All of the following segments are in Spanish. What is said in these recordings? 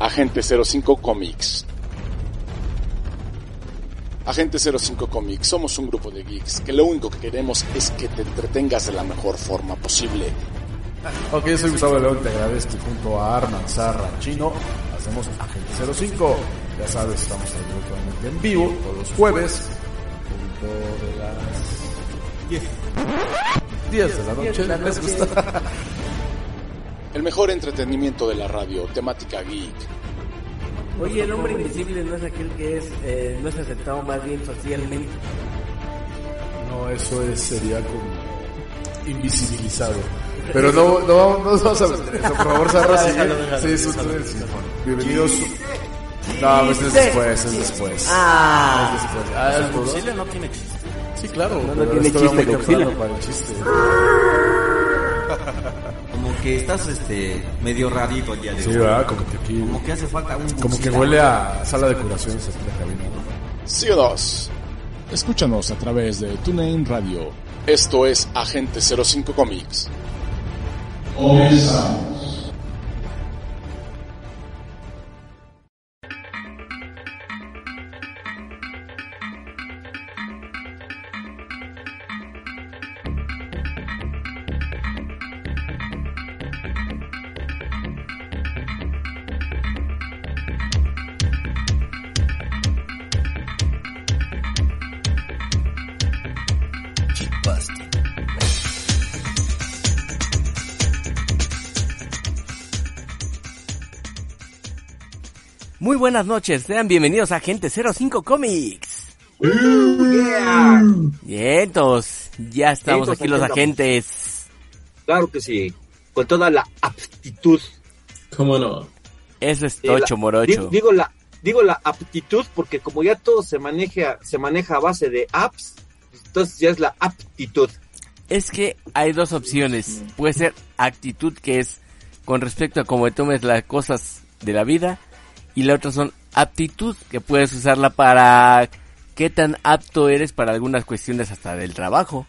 Agente 05 Comics. Agente 05 Comics, somos un grupo de geeks que lo único que queremos es que te entretengas de la mejor forma posible. Ok, soy Gustavo León, te agradezco junto a Arman Sarra Chino. Hacemos Agente 05. Ya sabes, estamos ahí en vivo todos los jueves. Punto de las 10. 10 de la noche. de la ¿Les gusta? El mejor entretenimiento de la radio, temática geek. Oye, el hombre invisible no es aquel que es, eh, no es aceptado más bien socialmente. No, eso es, sería como invisibilizado. Pero no, no, no nos vamos a meter eso. Por favor, Sarra, sigue. Sí. Bienvenidos. No, pues es después, es después. Ah, Es después. Ah. Godzilla no tiene chiste. Sí, claro. no tiene Godzilla. para el chiste. Que estás este medio rarito el día de Sí, hoy. ¿verdad? Como que aquí. Como que hace falta un Como que huele a sala de curaciones aquí en la cabina. Sí o dos. Escúchanos a través de TuneIn Radio. Esto es Agente 05 Comics. muy buenas noches, sean bienvenidos a Agente 05 Comics. Vientos, ya estamos Vientos, aquí los andamos. agentes. Claro que sí, con toda la aptitud. ¿Cómo no? Eso es Eh, la- tocho morocho. Digo, digo la digo la aptitud porque como ya todo se maneja se maneja a base de apps, entonces ya es la aptitud. Es que hay dos opciones. Puede ser actitud, que es con respecto a cómo tomes las cosas de la vida. Y la otra son aptitud, que puedes usarla para qué tan apto eres para algunas cuestiones hasta del trabajo.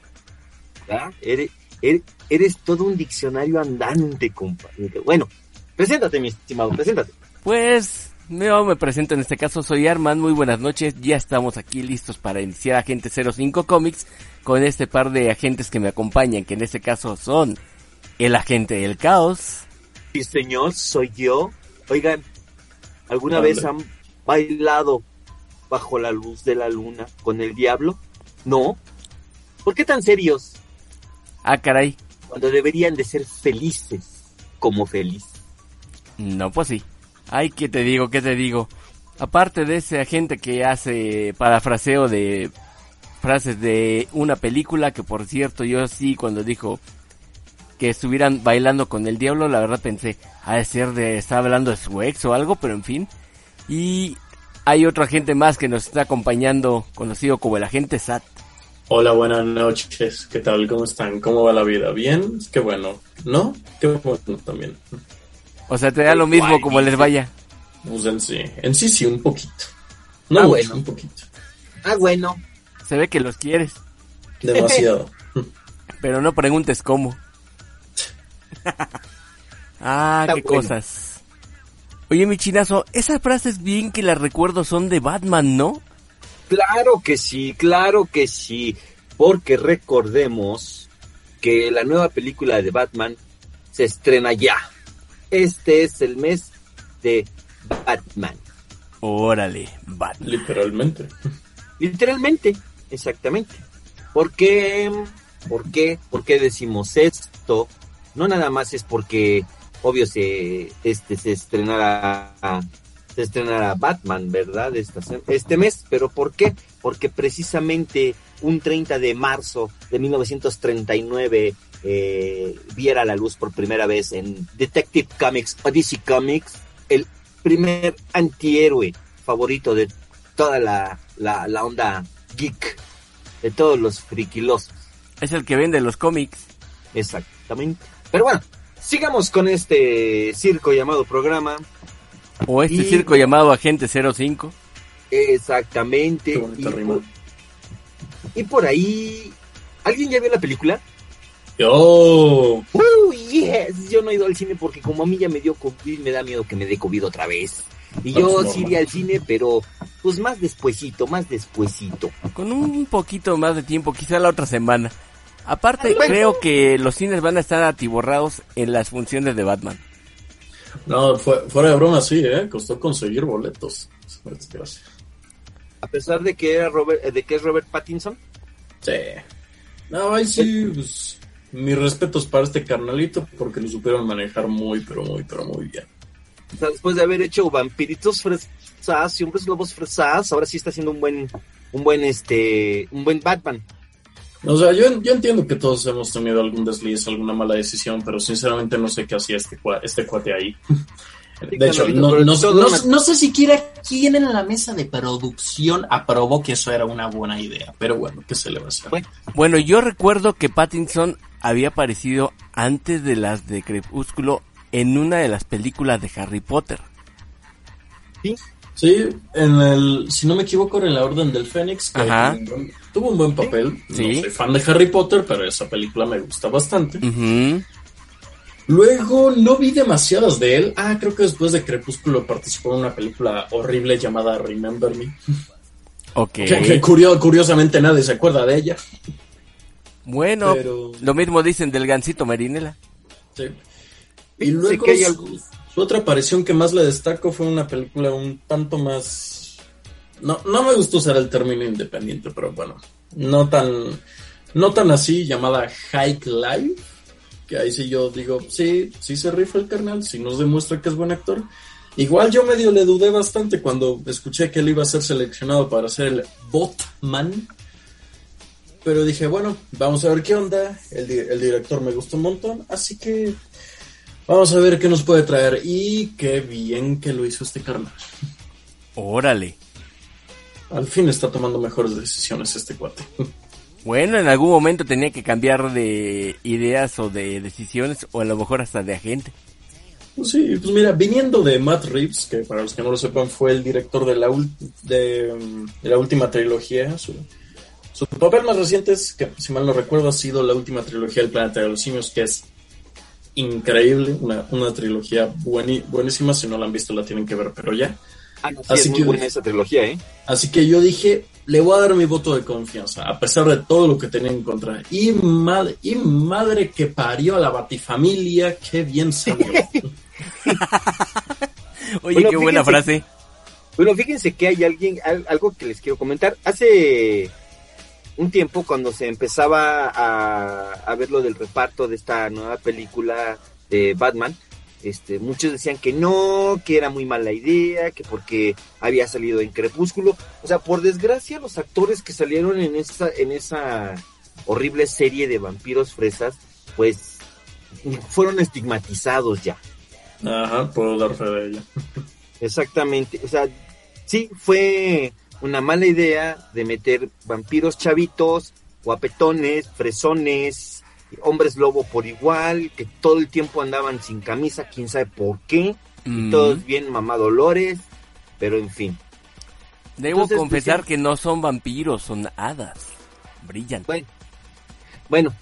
¿verdad? Eres, eres, eres todo un diccionario andante, compa. Bueno, preséntate, mi estimado, preséntate. Pues yo me presento en este caso, soy Arman, muy buenas noches, ya estamos aquí listos para iniciar Agente 05 Comics con este par de agentes que me acompañan, que en este caso son el agente del caos, Sí, señor, soy yo. Oigan, ¿alguna vez han bailado bajo la luz de la luna con el diablo? No. ¿Por qué tan serios? ah caray, Cuando deberían de ser felices como feliz. no pues sí, ay qué te digo, qué te digo, aparte de ese agente que hace parafraseo de frases de una película, que por cierto yo sí cuando dijo que estuvieran bailando con el diablo, la verdad pensé, ha de ser de, está hablando de su ex o algo, pero en fin. Y hay otro agente más que nos está acompañando, conocido como el agente SAT. Hola, buenas noches. ¿Qué tal? ¿Cómo están? ¿Cómo va la vida? ¿Bien? Qué bueno. ¿No? Qué bueno también. O sea, te da lo mismo como les vaya. Pues en sí. En sí, sí, un poquito. No Ah, mucho, bueno. un poquito. Ah, bueno. Se ve que los quieres, Demasiado. pero no preguntes cómo. ah, Está qué bueno. cosas. Oye, mi chinazo, esas frases bien que las recuerdo son de Batman, ¿no? Claro que sí, claro que sí. Porque recordemos que la nueva película de Batman se estrena ya. Este es el mes de Batman. Órale, Batman. Literalmente. Literalmente, exactamente. ¿Por qué? ¿Por qué? ¿Por qué decimos esto? No nada más es porque, obvio, se, este, se estrenará, se estrenará Batman, ¿verdad? Esta este mes, pero ¿por qué? Porque precisamente un 30 de marzo de 1939 eh, viera la luz por primera vez en Detective Comics o DC Comics, el primer antihéroe favorito de toda la, la, la onda geek, de todos los friquilosos. Es el que vende los cómics. Exactamente. Pero bueno, sigamos con este circo llamado programa. O este Y- circo llamado Agente 05. Exactamente. Y, por, y por ahí, ¿alguien ya vio la película? ¡Oh! ¡Uh, yes! Yo yo no he ido al cine porque como a mí ya me dio COVID, me da miedo que me dé COVID otra vez. Y yo sí iría al cine, pero pues más despuesito, más despuesito. Con un poquito más de tiempo, quizá la otra semana. Aparte, Bueno. creo que los cines van a estar atiborrados en las funciones de Batman. No, fue- fuera de broma, sí, ¿eh? Costó conseguir boletos. A pesar de que era Robert, eh, de que es Robert Pattinson, Sí. No, ahí sí, pues, mis respetos para este carnalito porque lo supieron manejar muy, pero muy, pero muy bien. o sea, después de haber hecho vampiritos fresas y hombres lobos fresas, ahora sí está haciendo un buen, un buen este, un buen Batman. O sea, yo, yo entiendo que todos hemos tenido algún desliz, alguna mala decisión, pero sinceramente no sé qué hacía este, cua- este cuate ahí. De hecho, no, no- no- no sé siquiera quién en la mesa de producción aprobó que eso era una buena idea, pero bueno, ¿qué se le va a hacer? Bueno. Yo recuerdo que Pattinson había aparecido antes de las de Crepúsculo en una de las películas de Harry Potter. Sí, en el, si no me equivoco, era en la Orden del Fénix, que Ajá. Tuvo un buen- papel. Sí. No soy fan de Harry Potter, pero esa película me gusta bastante. Luego no vi demasiadas de él. Ah, creo que después de Crepúsculo participó en una película horrible llamada Remember Me. Ok. Que, que curio- curiosamente nadie se acuerda de ella. Bueno, Pero- lo mismo dicen del gancito Marinela. Sí. Y luego que hay su, algo- su otra aparición que más le destaco fue una película un tanto más... No, no me gusta usar el término independiente, pero bueno, no tan, no tan así, llamada Hike Life, que ahí sí yo digo, sí, sí se rifa el carnal, sí nos demuestra que es buen actor. Igual yo medio le dudé bastante cuando escuché que él iba a ser seleccionado para ser el Botman. Pero dije, bueno, vamos a ver qué onda. El, el director me gustó un montón, así que vamos a ver qué nos puede traer. Y qué bien que lo hizo este carnal. Órale. Al fin está tomando mejores decisiones este cuate. Bueno, en algún momento tenía que cambiar de ideas o de decisiones o a lo mejor hasta de agente. Pues sí, pues mira, viniendo de Matt Reeves, que para los que no lo sepan fue el director de la, de, mm, de la última trilogía, su, su papel más reciente es, que si mal no recuerdo, ha sido la última trilogía del Planeta de los Simios, que es increíble, una, una trilogía buenísima, si no la han visto la tienen que ver, pero ya. Ah, no, sí, Así es muy que- buena esa trilogía, ¿eh? Así que yo dije, le voy a dar mi voto de confianza, a pesar de todo lo que tenía en contra. Y madre, y madre que parió a la batifamilia, qué bien salió. Oye, Bueno, qué buena frase. Bueno, fíjense que hay alguien, al- algo que les quiero comentar. Hace un tiempo, cuando se empezaba a, a ver lo del reparto de esta nueva película de Batman, este, muchos decían que no, que era muy mala idea, que porque había salido en Crepúsculo. O sea, por desgracia, los actores que salieron en esa, en esa horrible serie de vampiros fresas, pues fueron estigmatizados ya. Ajá, puedo dar fe de ella. Exactamente, o sea, sí fue una mala idea de meter vampiros chavitos, guapetones, fresones, hombres lobo por igual, que todo el tiempo andaban sin camisa, quién sabe por qué, Mm. todos bien mamadolores, pero en fin. Debo Entonces, confesar que no son vampiros, son hadas. Brillan. Bueno, bueno,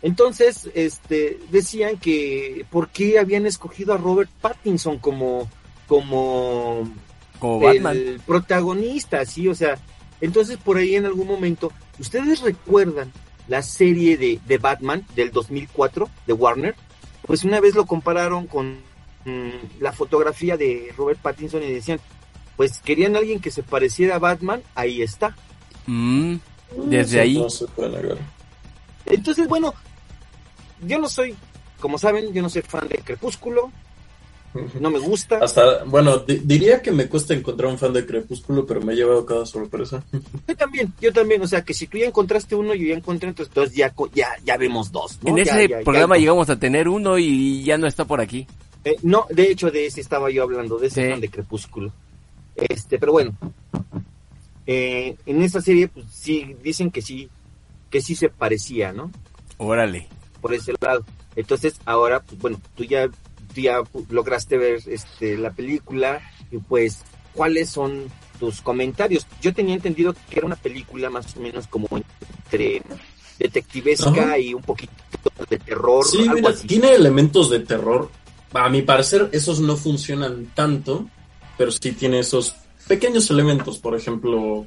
entonces, este, decían que por qué habían escogido a Robert Pattinson como, como Como el protagonista, sí, o sea, entonces por ahí en algún momento, ¿ustedes recuerdan la serie de, de Batman del 2004 de Warner? Pues una vez lo compararon con mm, la fotografía de Robert Pattinson y decían, pues querían a alguien que se pareciera a Batman, ahí está. Mm, Desde Eso ahí. No se. Entonces, bueno, yo no soy, como saben, yo no soy fan de Crepúsculo, no me gusta. Hasta, bueno, di- diría que me cuesta encontrar un fan de Crepúsculo, pero me ha llevado cada sorpresa. Yo también, yo también, o sea, que si tú ya encontraste uno, yo ya encontré, entonces, entonces ya, ya, ya vemos dos. ¿no? En Ya, ese ya, ya programa dos. llegamos a tener uno y ya no está por aquí. Eh, no, de hecho, de ese estaba yo hablando, de ese Sí. fan de Crepúsculo. Este, pero bueno, eh, en esa serie, pues sí, dicen que sí, que sí se parecía, ¿no? Órale. Por ese lado. Entonces, ahora, pues bueno, tú ya, ya lograste ver este, la película y pues, ¿cuáles son tus comentarios? Yo tenía entendido que era una película más o menos como entre detectivesca Ajá. y un poquito de terror. Sí, algo mira, así. tiene elementos de terror. A mi parecer, esos no funcionan tanto, pero sí tiene esos pequeños elementos. Por ejemplo,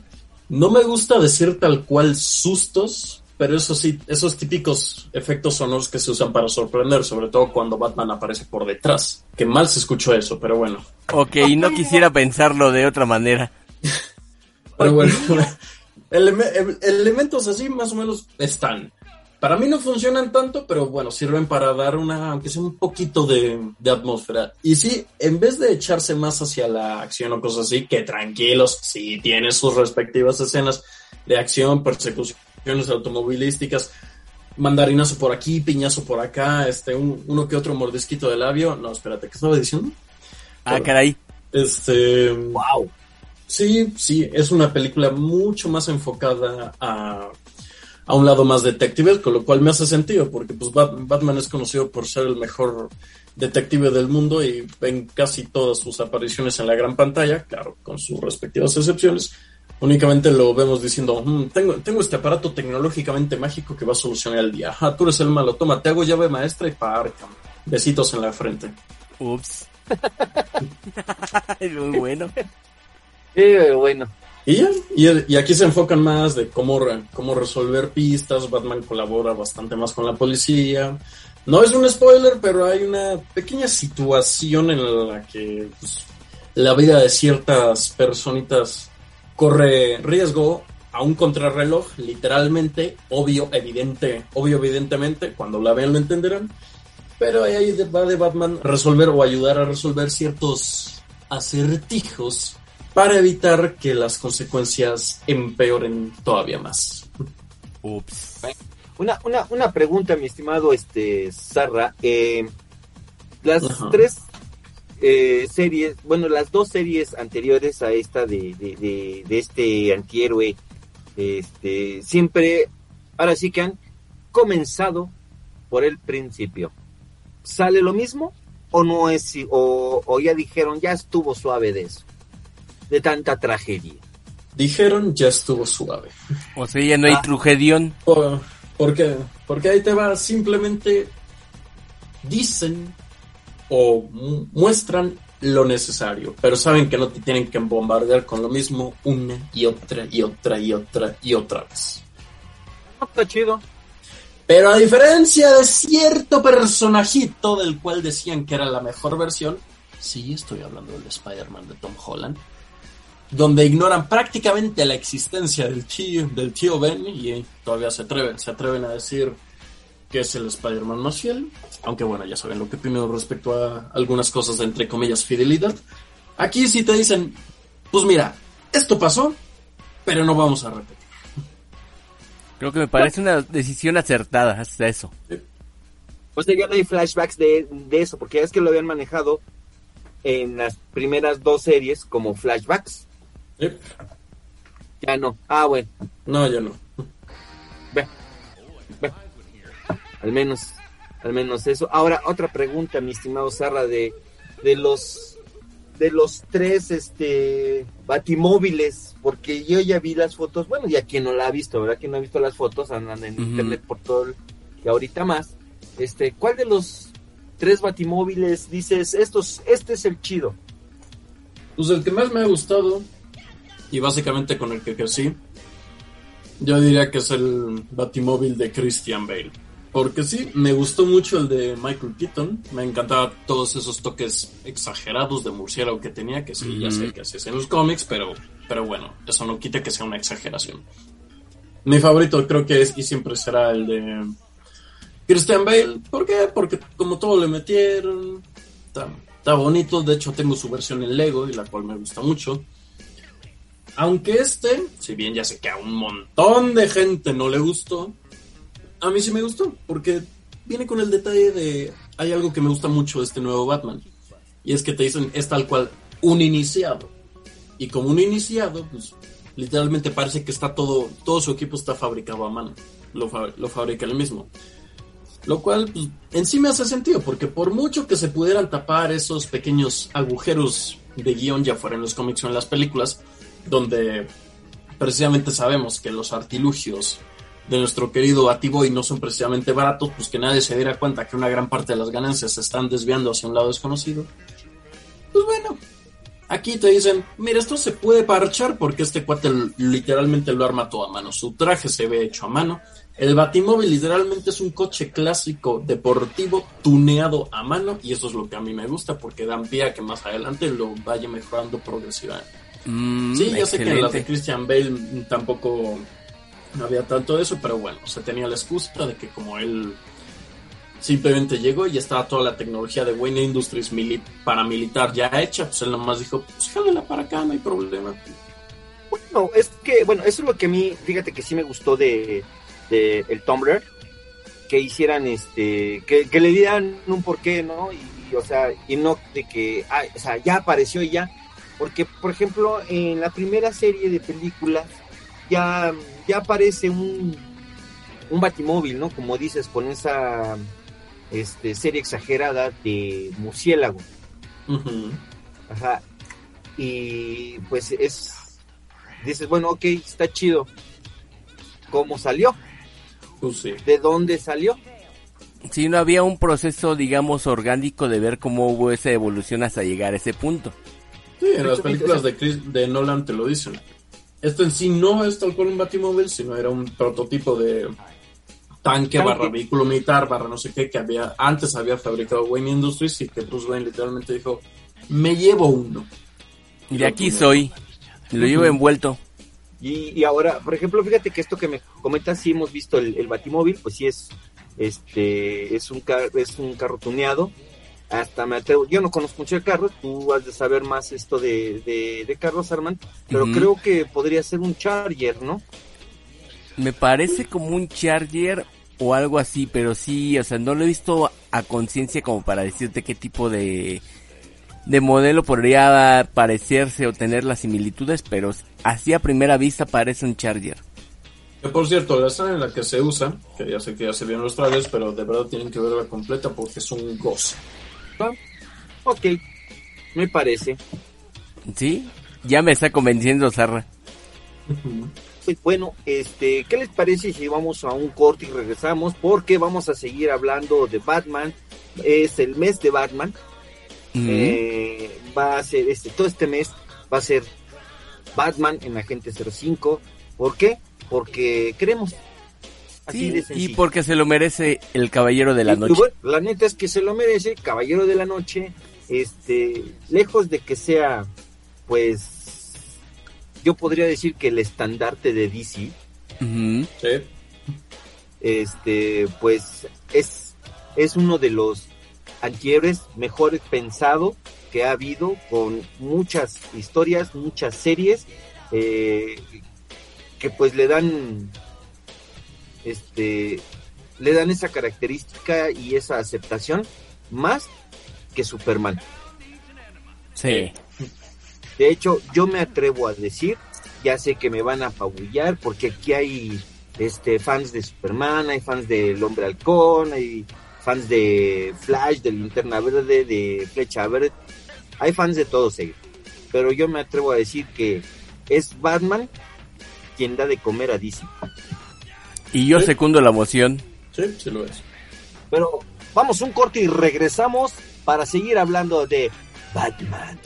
no me gusta decir tal cual sustos, pero eso sí, esos típicos efectos sonoros que se usan para sorprender, sobre todo cuando Batman aparece por detrás. Que mal se escuchó eso, pero bueno. Ok, no quisiera pensarlo de otra manera. Pero bueno, eleme- ele- elementos así más o menos están. Para mí no funcionan tanto, pero bueno, sirven para dar una, aunque sea un poquito de, de atmósfera. Y sí, en vez de echarse más hacia la acción o cosas así, que tranquilos, sí tiene sus respectivas escenas de acción, persecuciones automovilísticas, mandarinazo por aquí, piñazo por acá, este, un- uno que otro mordisquito de labio. No, espérate, ¿qué estaba diciendo? Ah, caray. Este. Wow. Sí, sí, es una película mucho más enfocada a, a un lado más detective, con lo cual me hace sentido, porque pues Bat- Batman es conocido por ser el mejor detective del mundo y en casi todas sus apariciones en la gran pantalla, claro, con sus respectivas excepciones, únicamente lo vemos diciendo, "Mm, tengo, tengo este aparato tecnológicamente mágico que va a solucionar el día. Ajá, tú eres el malo, toma, te hago llave maestra y para Arkham. Besitos en la frente. Ups. Muy bueno. Eh, bueno. Y ya, y, y aquí se enfocan más de cómo, re- cómo resolver pistas, Batman colabora bastante más con la policía. No es un spoiler, pero hay una pequeña situación en la que pues, la vida de ciertas personitas corre riesgo a un contrarreloj, literalmente, obvio, evidente, obvio, evidentemente, cuando la vean lo entenderán. Pero ahí va de Batman resolver o ayudar a resolver ciertos acertijos para evitar que las consecuencias empeoren todavía más. Ups. Una, una, una pregunta, mi estimado este Sarra. Eh, las Ajá. tres eh, series, bueno, las dos series anteriores a esta de, de, de, de este antihéroe, este, siempre, ahora sí que han comenzado por el principio. ¿Sale lo mismo? ¿O no es, o, o ya dijeron, ya estuvo suave de eso? De tanta tragedia. Dijeron ya estuvo suave. O sea, ya no hay Ah. trugedión. ¿Por, por qué? Porque ahí te va, simplemente dicen o mu- muestran lo necesario, pero saben que no te tienen que bombardear con lo mismo una y otra y otra y otra y otra vez. No, está chido. Pero a diferencia de cierto personajito del cual decían que era la mejor versión, sí estoy hablando del Spider-Man de Tom Holland, donde ignoran prácticamente la existencia del tío, del tío Ben y todavía se atreven, se atreven a decir que es el Spider-Man más fiel, aunque bueno, ya saben lo que opino respecto a algunas cosas de entre comillas fidelidad. Aquí sí te dicen, pues mira, esto pasó, pero no vamos a repetir. Creo que me parece una decisión acertada hasta eso. Pues ya no hay flashbacks de, de eso, porque es que lo habían manejado en las primeras dos series como flashbacks. ¿Eh? Ya no. Ah, bueno, No, ya no. Al menos, al menos eso. Ahora, otra pregunta, mi estimado Sarra, de, de los de los tres este batimóviles, porque yo ya vi las fotos, bueno, ya quien no la ha visto, ¿verdad? Quien no ha visto las fotos, andan en internet por todo el, y ahorita más. Este, ¿cuál de los tres batimóviles dices, estos, este es el chido? Pues el que más me ha gustado, y básicamente con el que crecí, yo diría que es el Batimóvil de Christian Bale. Porque sí, me gustó mucho el de Michael Keaton. Me encantaba todos esos toques exagerados de murciélago que tenía, que sí, ya sé que así es en los cómics, pero, pero bueno, eso no quita que sea una exageración. Mi favorito creo que es y siempre será el de Christian Bale. ¿Por qué? Porque como todo le metieron, está, está bonito. De hecho, tengo su versión en Lego y la cual me gusta mucho. Aunque este, si bien ya sé que a un montón de gente no le gustó, a mí sí me gustó, porque viene con el detalle de, hay algo que me gusta mucho de este nuevo Batman, y es que te dicen, es tal cual, un iniciado. Y como un iniciado, pues literalmente parece que está todo, todo su equipo está fabricado a mano, lo, lo fabrica él mismo. Lo cual pues, en sí me hace sentido, porque por mucho que se pudieran tapar esos pequeños agujeros de guion, ya fuera en los cómics o en las películas, donde precisamente sabemos que los artilugios de nuestro querido Atiboy no son precisamente baratos, pues que nadie se diera cuenta que una gran parte de las ganancias se están desviando hacia un lado desconocido. Pues bueno, aquí te dicen, mira, esto se puede parchar porque este cuate literalmente lo arma todo a mano. Su traje se ve hecho a mano. El Batimóvil literalmente es un coche clásico deportivo tuneado a mano y eso es lo que a mí me gusta porque dan pie a que más adelante lo vaya mejorando progresivamente. Mm, Sí, yo sé que las excelente. de Christian Bale tampoco había tanto de eso, pero bueno, se tenía la excusa de que como él simplemente llegó y estaba toda la tecnología de Wayne Industries mili- paramilitar ya hecha, pues él nomás dijo, pues jálala para acá, no hay problema. Bueno, es que, bueno, eso es lo que a mí, fíjate que sí me gustó de, de el Tumblr, que hicieran este, que, que le dieran un porqué, ¿no? Y, o sea, y no de que, ah, o sea, ya apareció y ya. Porque, por ejemplo, en la primera serie de películas ya, ya aparece un, un batimóvil, ¿no? Como dices, con esa este, serie exagerada de murciélago. Ajá. Y pues es. Dices, bueno, ok, está chido. ¿Cómo salió? Pues sí. ¿De dónde salió? Sí, no había un proceso, digamos, orgánico de ver cómo hubo esa evolución hasta llegar a ese punto. Sí, en las películas de, Chris- de Nolan te lo dicen. Esto en sí no es tal cual un batimóvil, sino era un prototipo de tanque barra vehículo militar barra no sé qué que había antes había fabricado Wayne Industries y que Bruce Wayne literalmente dijo me llevo uno. Y de aquí soy. y Lo llevo envuelto. Y, y ahora, por ejemplo, fíjate que esto que me comentas, sí hemos visto el, el batimóvil, pues sí es. Este es un, car- es un carro tuneado. Hasta me atrevo. Yo no conozco mucho de carros, tú has de saber más esto de, de, de carros, Armand. Pero creo que podría ser un Charger, ¿no? Me parece como un Charger o algo así, pero sí, o sea, no lo he visto a conciencia como para decirte qué tipo de, de modelo podría parecerse o tener las similitudes, pero así a primera vista parece un Charger. Que por cierto, la escena en la que se usa, que ya sé que ya se vio en los trailers, pero de verdad tienen que verla completa porque es un goce. Ok, me parece. ¿Sí? Ya me está convenciendo, Zarra. Pues bueno, este, ¿qué les parece si vamos a un corte y regresamos? Porque vamos a seguir hablando de Batman. Es el mes de Batman. Eh, va a ser este, todo este mes va a ser Batman en Agente 05. ¿Por qué? Porque queremos. Así Sí, de y porque se lo merece el caballero de la Y, noche. bueno, la neta es que se lo merece, Caballero de la Noche. Este, lejos de que sea, pues, yo podría decir que el estandarte de DC. Sí. este, pues, es, es uno de los antihéroes mejor pensado que ha habido, con muchas historias, muchas series, eh, que pues le dan, este, le dan esa característica y esa aceptación más que Superman. Sí. De hecho, yo me atrevo a decir, ya sé que me van a apabullar porque aquí hay este fans de Superman, hay fans del Hombre Halcón, hay fans de Flash, de Linterna Verde, de Flecha Verde, hay fans de todos ellos. Pero yo me atrevo a decir que es Batman quien da de comer a DC. Y yo Sí. secundo la moción. Sí, sí lo es. Pero vamos un corte y regresamos para seguir hablando de Batman.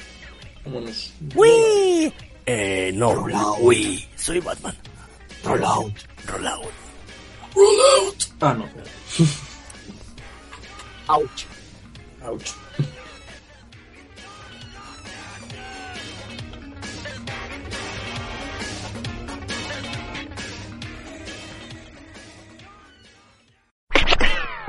Vámonos. ¡Wii! Eh, no. Roll out. ¡Wii! Soy Batman. Roll out. Roll out. Ah, no. Ouch. Ouch.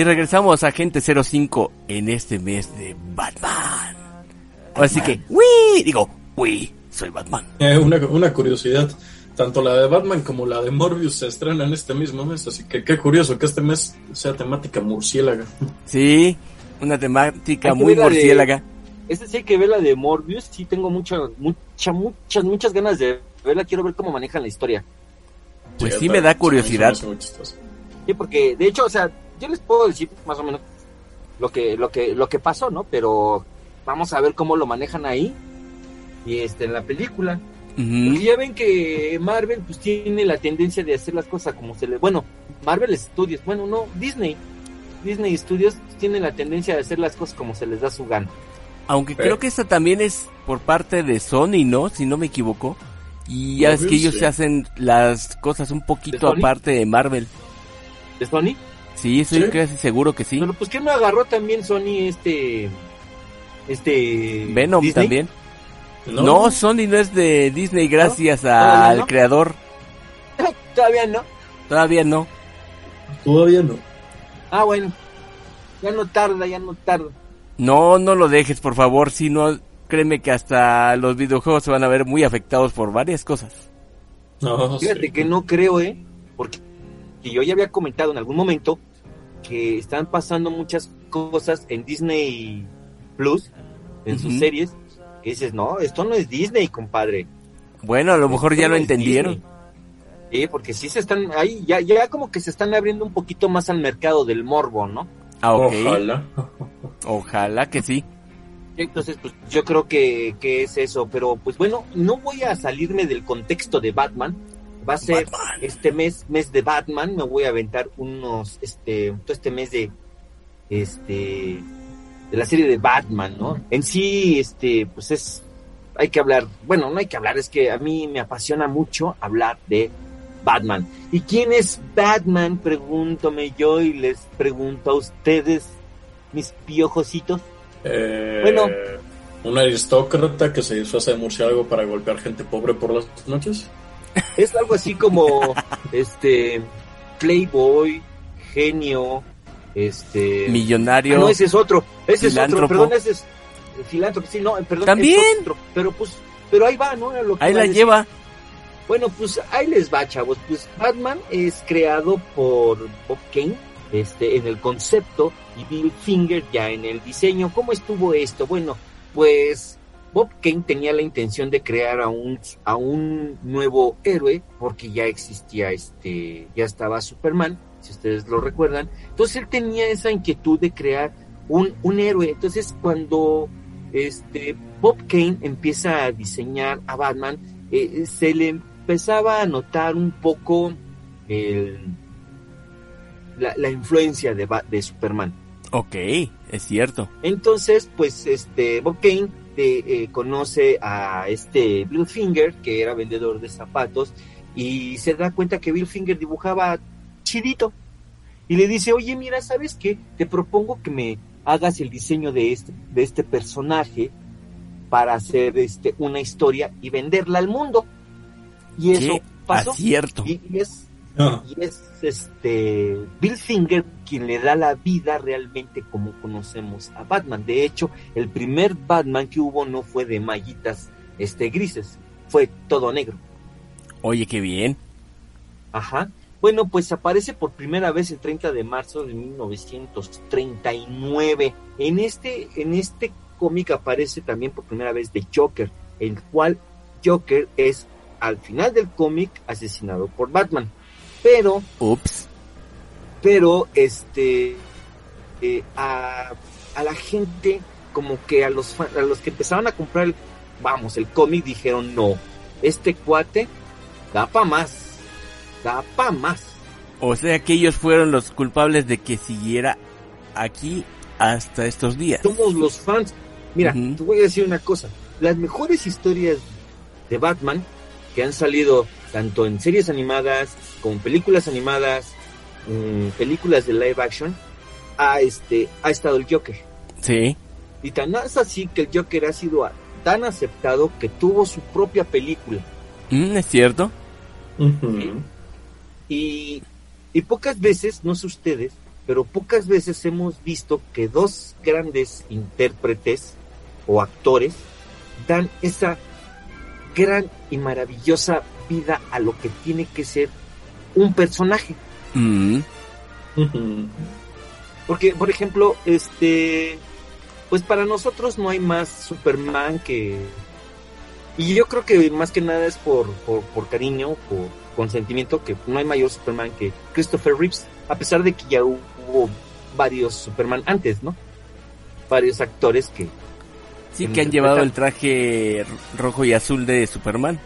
Y regresamos a Agente 05 en este mes de Batman. Así que, ¡Wii! Digo, ¡Wii! soy Batman. Eh, una, una curiosidad, tanto la de Batman como la de Morbius se estrenan este mismo mes, así que qué curioso que este mes sea temática murciélaga. Sí, una temática muy la de- murciélaga. Esta sí hay que ver la de Morbius, sí tengo mucha, mucha, muchas, muchas ganas de verla, quiero ver cómo manejan la historia. Pues sí está- me da curiosidad. Sí, porque de hecho, o sea, yo les puedo decir más o menos lo que, lo que, lo que pasó, ¿no? Pero vamos a ver cómo lo manejan ahí y este en la película. Porque ya ven que Marvel pues tiene la tendencia de hacer las cosas como se le, bueno, Marvel Studios, bueno, no, Disney. Disney Studios tiene la tendencia de hacer las cosas como se les da su gana. Aunque Eh. creo que esta también es por parte de Sony, ¿no? Si no me equivoco. Y ya es que ellos sí. se hacen las cosas un poquito aparte de Marvel. ¿De Sony? Sí, estoy Sí. casi seguro que sí. Pero pues que no agarró también Sony este este Venom Disney? también. No, No, Sony no es de Disney gracias ¿Todavía al no? creador. Todavía no. Todavía no. todavía no. Ah, bueno. Ya no tarda, ya no tarda. No, no lo dejes, por favor. Si no, créeme que hasta los videojuegos se van a ver muy afectados por varias cosas. No, Fíjate sí. que no creo, ¿eh? Porque yo ya había comentado en algún momento que están pasando muchas cosas en Disney Plus, en sus series, que dices, no, esto no es Disney, compadre. Bueno, a lo mejor Esto ya no lo entendieron. Disney". Sí, porque sí se están, ahí ya, ya como que se están abriendo un poquito más al mercado del morbo, ¿no? Ah, ok. Ojalá. Ojalá que sí. Entonces, pues yo creo que, que es eso, pero pues bueno, no voy a salirme del contexto de Batman. Va a ser este mes, mes de Batman, me voy a aventar unos, este, todo este mes de, este, de la serie de Batman, ¿no? En sí, este, pues es, hay que hablar, bueno, no hay que hablar, es que a mí me apasiona mucho hablar de Batman. ¿Y quién es Batman? Pregúntome yo y les pregunto a ustedes, mis piojositos. Eh, Bueno. Un aristócrata que se disfraza de murciélago para golpear gente pobre por las noches. Es algo así como este Playboy, genio, este Millonario. Ah, no, ese es otro, ese es Filántropo. otro, perdón, ese es filántropo, sí, no, perdón, También. es otro, pero pues pero ahí va, ¿no? Lo que Ahí la decir. lleva. Bueno, pues ahí les va, chavos. Pues Batman es creado por Bob Kane, este, en el concepto, y Bill Finger ya en el diseño. ¿Cómo estuvo esto? Bueno, pues Bob Kane tenía la intención de crear a un, a un nuevo héroe, porque ya existía este, ya estaba Superman, si ustedes lo recuerdan. Entonces él tenía esa inquietud de crear un, un héroe. Entonces cuando este, Bob Kane empieza a diseñar a Batman, eh, se le empezaba a notar un poco el, la, la influencia de, de Superman. Ok, es cierto. Entonces, pues, este, Bob Kane eh, conoce a este Bill Finger, que era vendedor de zapatos, y se da cuenta que Bill Finger dibujaba chidito. Y le dice, oye, mira, ¿sabes qué? Te propongo que me hagas el diseño de este, de este personaje para hacer este, una historia y venderla al mundo. Y eso Qué pasó. acierto. Y, y es Ah, y es este Bill Finger quien le da la vida realmente como conocemos a Batman. De hecho, el primer Batman que hubo no fue de mallitas este grises, fue todo negro. Oye, qué bien. Ajá. Bueno, pues aparece por primera vez el 30 de marzo de 1939. En este en este cómic aparece también por primera vez de Joker, el cual Joker es al final del cómic asesinado por Batman. Pero Ups. pero este eh, a, a la gente como que a los a los que empezaban a comprar el, vamos el cómic dijeron no este cuate da pa más da pa más O sea que ellos fueron los culpables de que siguiera aquí hasta estos días. somos los fans mira te voy a decir una cosa las mejores historias de Batman que han salido tanto en series animadas como en películas animadas películas de live action ha este ha estado el Joker Sí. Y tan es así que el Joker ha sido a- tan aceptado que tuvo su propia película. Mm, es cierto. Y, y pocas veces, no sé ustedes, pero pocas veces hemos visto que dos grandes intérpretes o actores dan esa gran y maravillosa vida a lo que tiene que ser un personaje. Mm. Porque, por ejemplo, este, pues para nosotros no hay más Superman que... Y yo creo que más que nada es por, por, por cariño, por consentimiento, que no hay mayor Superman que Christopher Reeves, a pesar de que ya hubo varios Superman antes, ¿no? Varios actores que... sí, que han llevado el traje rojo y azul de Superman.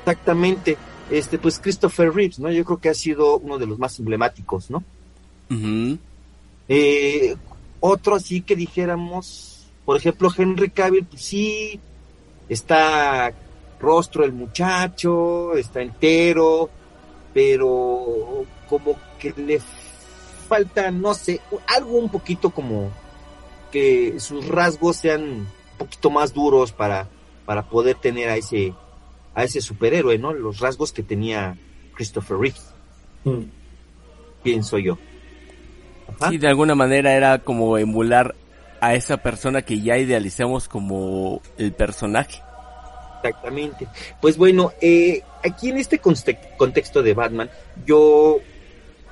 Exactamente, este, pues Christopher Reeves, ¿no? Yo creo que ha sido uno de los más emblemáticos, ¿no? Eh, otro así que dijéramos, por ejemplo, Henry Cavill, pues sí, está rostro el muchacho, está entero, pero como que le falta, no sé, algo un poquito como que sus rasgos sean un poquito más duros para, para poder tener a ese, a ese superhéroe, ¿no? Los rasgos que tenía Christopher Reeves, Mm. pienso yo. Ajá. Sí, de alguna manera era como emular a esa persona que ya idealizamos como el personaje. Exactamente. Pues bueno, eh, aquí en este conte- contexto de Batman, yo,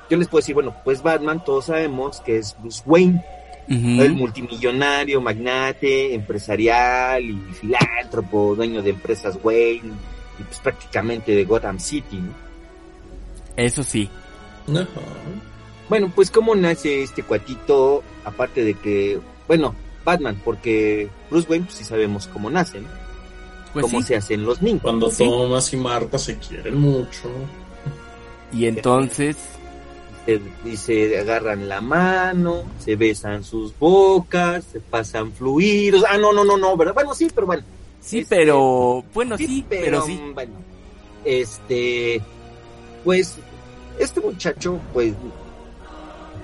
yo les puedo decir, bueno, pues Batman todos sabemos que es Bruce Wayne, El multimillonario, magnate, empresarial y filántropo, dueño de empresas Wayne, y pues prácticamente de Gotham City, ¿no? Eso sí. Bueno, pues cómo nace este cuatito, aparte de que, bueno, Batman, porque Bruce Wayne, pues sí sabemos cómo nace, ¿no? Pues cómo sí. se hacen los niños. Cuando Sí. Thomas y Marta se quieren mucho. Y entonces, se, y se agarran la mano, se besan sus bocas, se pasan fluidos. Ah, no, no, no, no, ¿verdad? Bueno, sí, pero bueno. sí, Este, pero, bueno, sí, pero, sí. Bueno, este, pues, este muchacho, pues,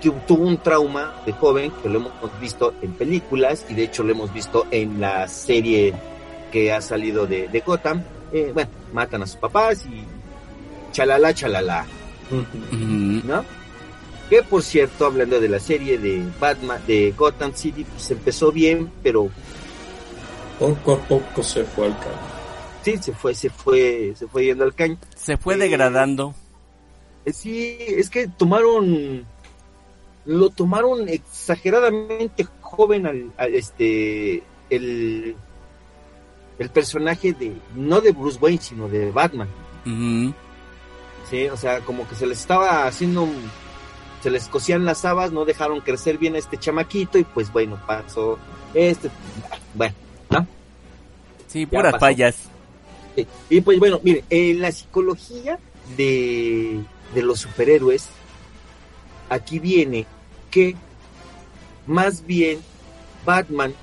tu- tuvo un trauma de joven que lo hemos visto en películas y de hecho lo hemos visto en la serie que ha salido de, de Gotham. Eh, bueno, matan a sus papás y chalala, chalala. ¿no? Que por cierto, hablando de la serie de Batman, de Gotham City, pues empezó bien, pero Poco a poco se fue al carro. sí, se fue, se fue, se fue yendo al caño. Se fue Eh, degradando. Eh, Sí, es que tomaron, lo tomaron exageradamente joven al, al, este, el, el personaje de, no de Bruce Wayne, sino de Batman. Sí, o sea, como que se les estaba haciendo, un- se les cosían las habas, no dejaron crecer bien a este chamaquito y pues bueno, pasó este, bueno, ¿no? Sí, puras fallas. Sí, Y pues bueno, mire, en la psicología de, de los superhéroes, aquí viene que más bien Batman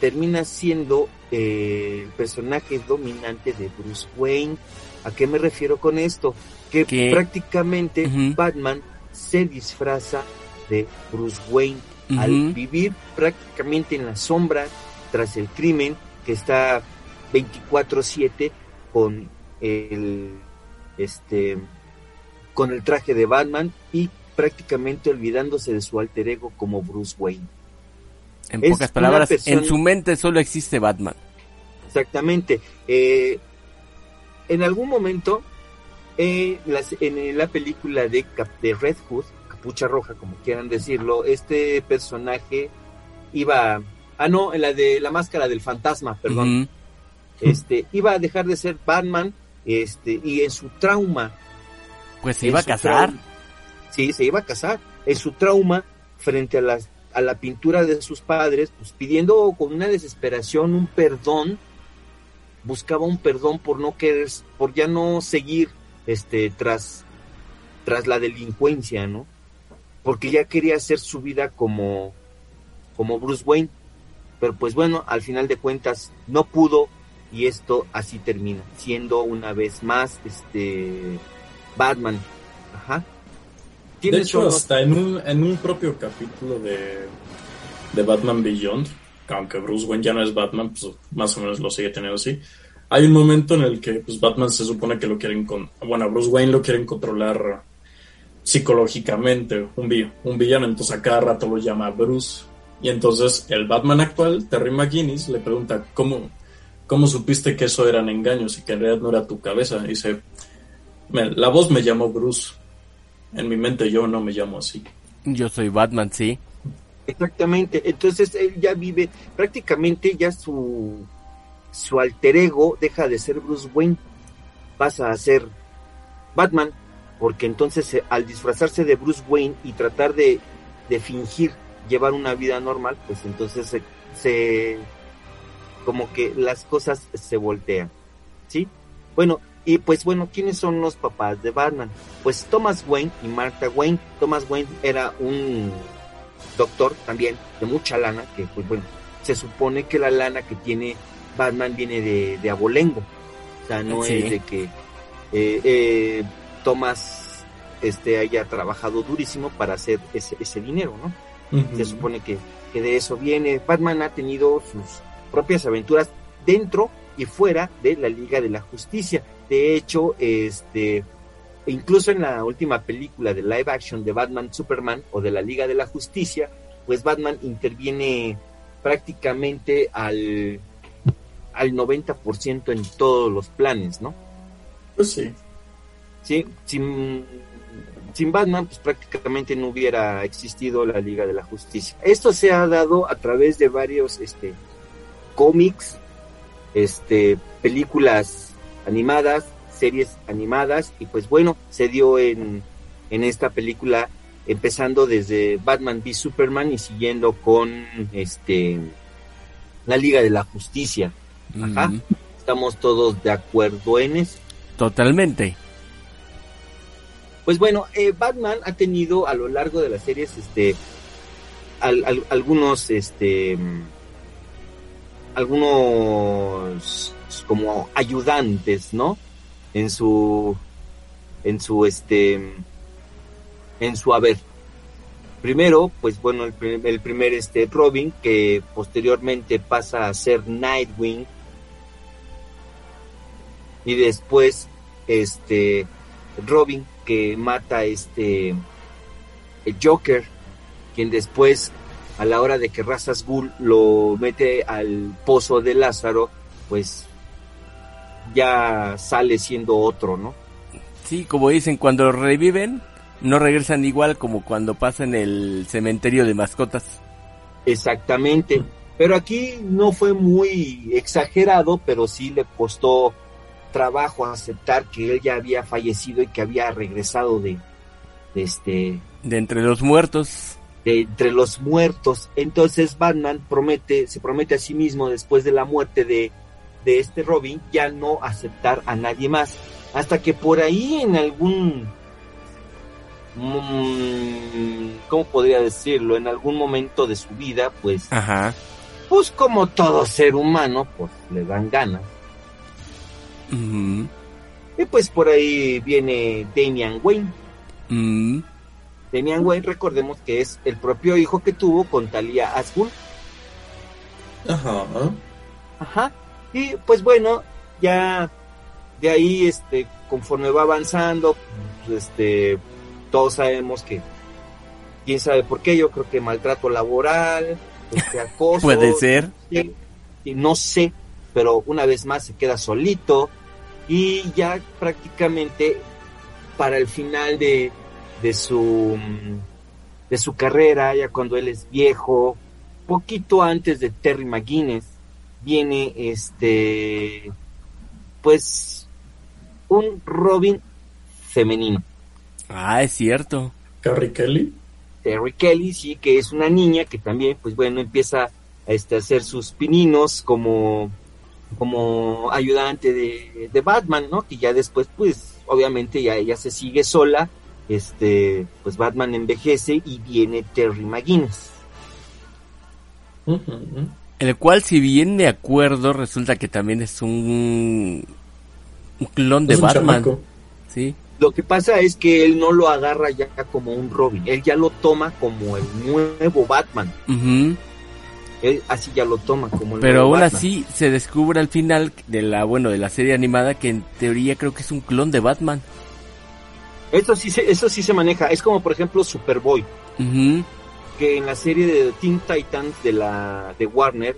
termina siendo eh, el personaje dominante de Bruce Wayne. ¿A qué me refiero con esto? Que prácticamente. Batman se disfraza de Bruce Wayne al vivir prácticamente en la sombra tras el crimen que está 24/7 con el este con el traje de Batman y prácticamente olvidándose de su alter ego como Bruce Wayne. En es pocas palabras, persona- en su mente solo existe Batman. Exactamente. Eh, en algún momento, eh, las- en la película de, Cap- de Red Hood, Capucha Roja, como quieran decirlo, este personaje iba... Ah, no, en la de la máscara del fantasma, perdón. Este, iba a dejar de ser Batman, este, y en su trauma... Pues se iba a casar. trauma- sí, se iba a casar. En su trauma, frente a las a la pintura de sus padres, pues pidiendo con una desesperación un perdón, buscaba un perdón por no querer, por ya no seguir este tras tras la delincuencia, ¿no? Porque ya quería hacer su vida como como Bruce Wayne, pero pues bueno, al final de cuentas no pudo y esto así termina, siendo una vez más este Batman. Ajá. De hecho, unos- hasta en un, en un propio capítulo de, de Batman Beyond, que aunque Bruce Wayne ya no es Batman, pues más o menos lo sigue teniendo así. Hay un momento en el que pues, Batman se supone que lo quieren con, bueno, Bruce Wayne lo quieren controlar psicológicamente, un, vi- un villano, entonces a cada rato lo llama Bruce. Y entonces el Batman actual, Terry McGuinness, le pregunta cómo, ¿cómo supiste que eso eran engaños y que en realidad no era tu cabeza? Dice, "Me- la voz me llamó Bruce. En mi mente yo no me llamo así. Yo soy Batman, sí. Exactamente, entonces él ya vive, prácticamente ya su, su alter ego deja de ser Bruce Wayne, pasa a ser Batman, porque entonces eh, al disfrazarse de Bruce Wayne y tratar de, de fingir llevar una vida normal, pues entonces se, se- como que las cosas se voltean, ¿sí? Bueno, y pues bueno, ¿quiénes son los papás de Batman? Pues Thomas Wayne y Martha Wayne. Thomas Wayne era un doctor también de mucha lana, que pues bueno, se supone que la lana que tiene Batman viene de, de abolengo. O sea, no Sí. es de que eh, eh, Thomas este, haya trabajado durísimo para hacer ese, ese dinero, ¿no? Se supone que, que de eso viene. Batman ha tenido sus propias aventuras dentro y fuera de la Liga de la Justicia. De hecho, este, incluso en la última película de live action de Batman Superman o de la Liga de la Justicia, pues Batman interviene prácticamente al, al 90% en todos los planes, ¿no? Pues sí. Sí, sin, sin Batman, pues prácticamente no hubiera existido la Liga de la Justicia. Esto se ha dado a través de varios este, cómics, este, películas animadas, series animadas, y pues bueno, se dio en, en esta película, empezando desde Batman v Superman y siguiendo con este la Liga de la Justicia. Ajá. Mm, Estamos todos de acuerdo en eso. Totalmente. Pues bueno, eh, Batman ha tenido a lo largo de las series, este, al- al- algunos, este, algunos como ayudantes, ¿no? En su, en su, este, en su haber. Primero, pues bueno, el, el primer, este, Robin, que posteriormente pasa a ser Nightwing. Y después, este, Robin que mata a este el Joker, quien después a la hora de que Razas Ghul lo mete al pozo de Lázaro, pues ya sale siendo otro, ¿no? Sí, como dicen, cuando reviven, no regresan igual como cuando pasan el cementerio de mascotas. Exactamente. Pero aquí no fue muy exagerado, pero sí le costó trabajo aceptar que él ya había fallecido y que había regresado de, de este De entre los muertos. de entre los muertos. Entonces Batman promete, se promete a sí mismo después de la muerte de, de este Robin ya no aceptar a nadie más. Hasta que por ahí en algún, mm, ¿cómo podría decirlo? En algún momento de su vida, pues, Ajá. pues como todo ser humano, pues le dan ganas. Y pues por ahí viene Damian Wayne. Damian Wayne, recordemos que es el propio hijo que tuvo con Talia Asghul. Ajá. Ajá. Y pues bueno, ya de ahí, este, conforme va avanzando, pues, este, todos sabemos que, quién sabe por qué, yo creo que maltrato laboral, este, acoso. Puede ser. y no sé, pero una vez más se queda solito y ya prácticamente para el final de, de su de su carrera, ya cuando él es viejo, poquito antes de Terry McGuinness, viene este pues un Robin femenino. Ah, es cierto. Carrie Kelly. Terry Kelly, sí, que es una niña que también, pues bueno, empieza a este, hacer sus pininos como, como ayudante de, de Batman, ¿no? Que ya después, pues, obviamente ya ella se sigue sola, este, pues Batman envejece y viene Terry McGuinness. El cual, si bien me acuerdo, resulta que también es un, un clon de Es un Batman. chamaco. Sí. Lo que pasa es que él no lo agarra ya como un Robin, él ya lo toma como el nuevo Batman. Él así ya lo toma como el Pero aún Batman. así se descubre al final de la, bueno, de la serie animada que en teoría creo que es un clon de Batman. Eso sí, se, eso sí se maneja. Es como, por ejemplo, Superboy. Que en la serie de Teen Titans de la de Warner,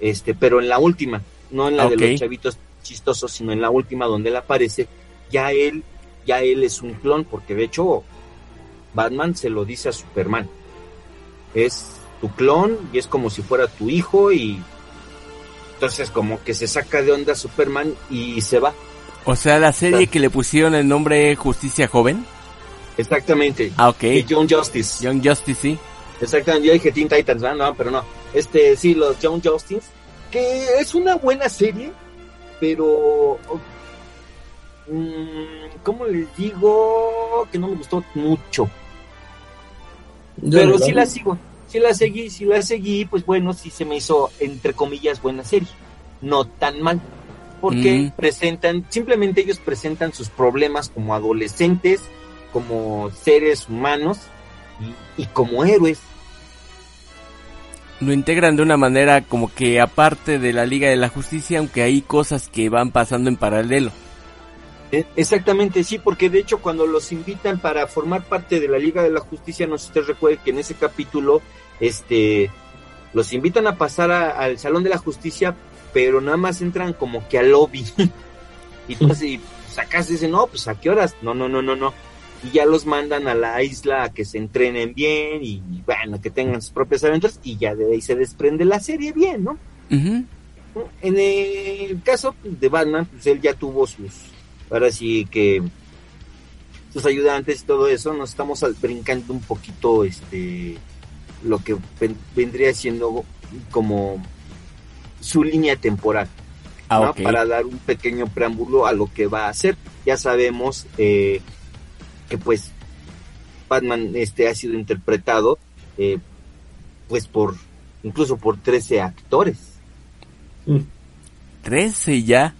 este, pero en la última, no en la de los chavitos chistosos, sino en la última donde él aparece, ya él, ya él es un clon, porque de hecho Batman se lo dice a Superman. Es tu clon y es como si fuera tu hijo y entonces como que se saca de onda Superman y se va. O sea, la serie que le pusieron el nombre Justicia Joven. Exactamente. Ah, ok. Y Young Justice. Young Justice, sí. Exactamente, yo dije Teen Titans, ¿verdad? no, pero no. Este, sí, los Young Justice, que es una buena serie, pero... mm, ¿Cómo les digo? Que no me gustó mucho. Yo pero sí la sigo, sí la seguí, sí la seguí, pues bueno, sí se me hizo, entre comillas, buena serie. No tan mal. Porque Mm. presentan, simplemente ellos presentan sus problemas como adolescentes, como seres humanos y, y como héroes. Lo integran de una manera como que aparte de la Liga de la Justicia, aunque hay cosas que van pasando en paralelo. E- Exactamente, sí, porque de hecho cuando los invitan para formar parte de la Liga de la Justicia, no sé si ustedes recuerden que en ese capítulo, este, los invitan a pasar a- al Salón de la Justicia, pero nada más entran como que al lobby. y entonces, y, pues, acá se dicen, no, pues a qué horas, no, no, no, no, no. Y ya los mandan a la isla a que se entrenen bien y, bueno, que tengan sus propias aventuras y ya de ahí se desprende la serie bien, ¿no? En el caso de Batman, pues él ya tuvo sus, ahora sí que sus ayudantes y todo eso, nos estamos brincando un poquito este lo que ven- vendría siendo como su línea temporal, Ah, para dar un pequeño preámbulo a lo que va a hacer. Ya sabemos eh, que pues Batman este ha sido interpretado eh, pues por incluso por 13 actores. 13 ya.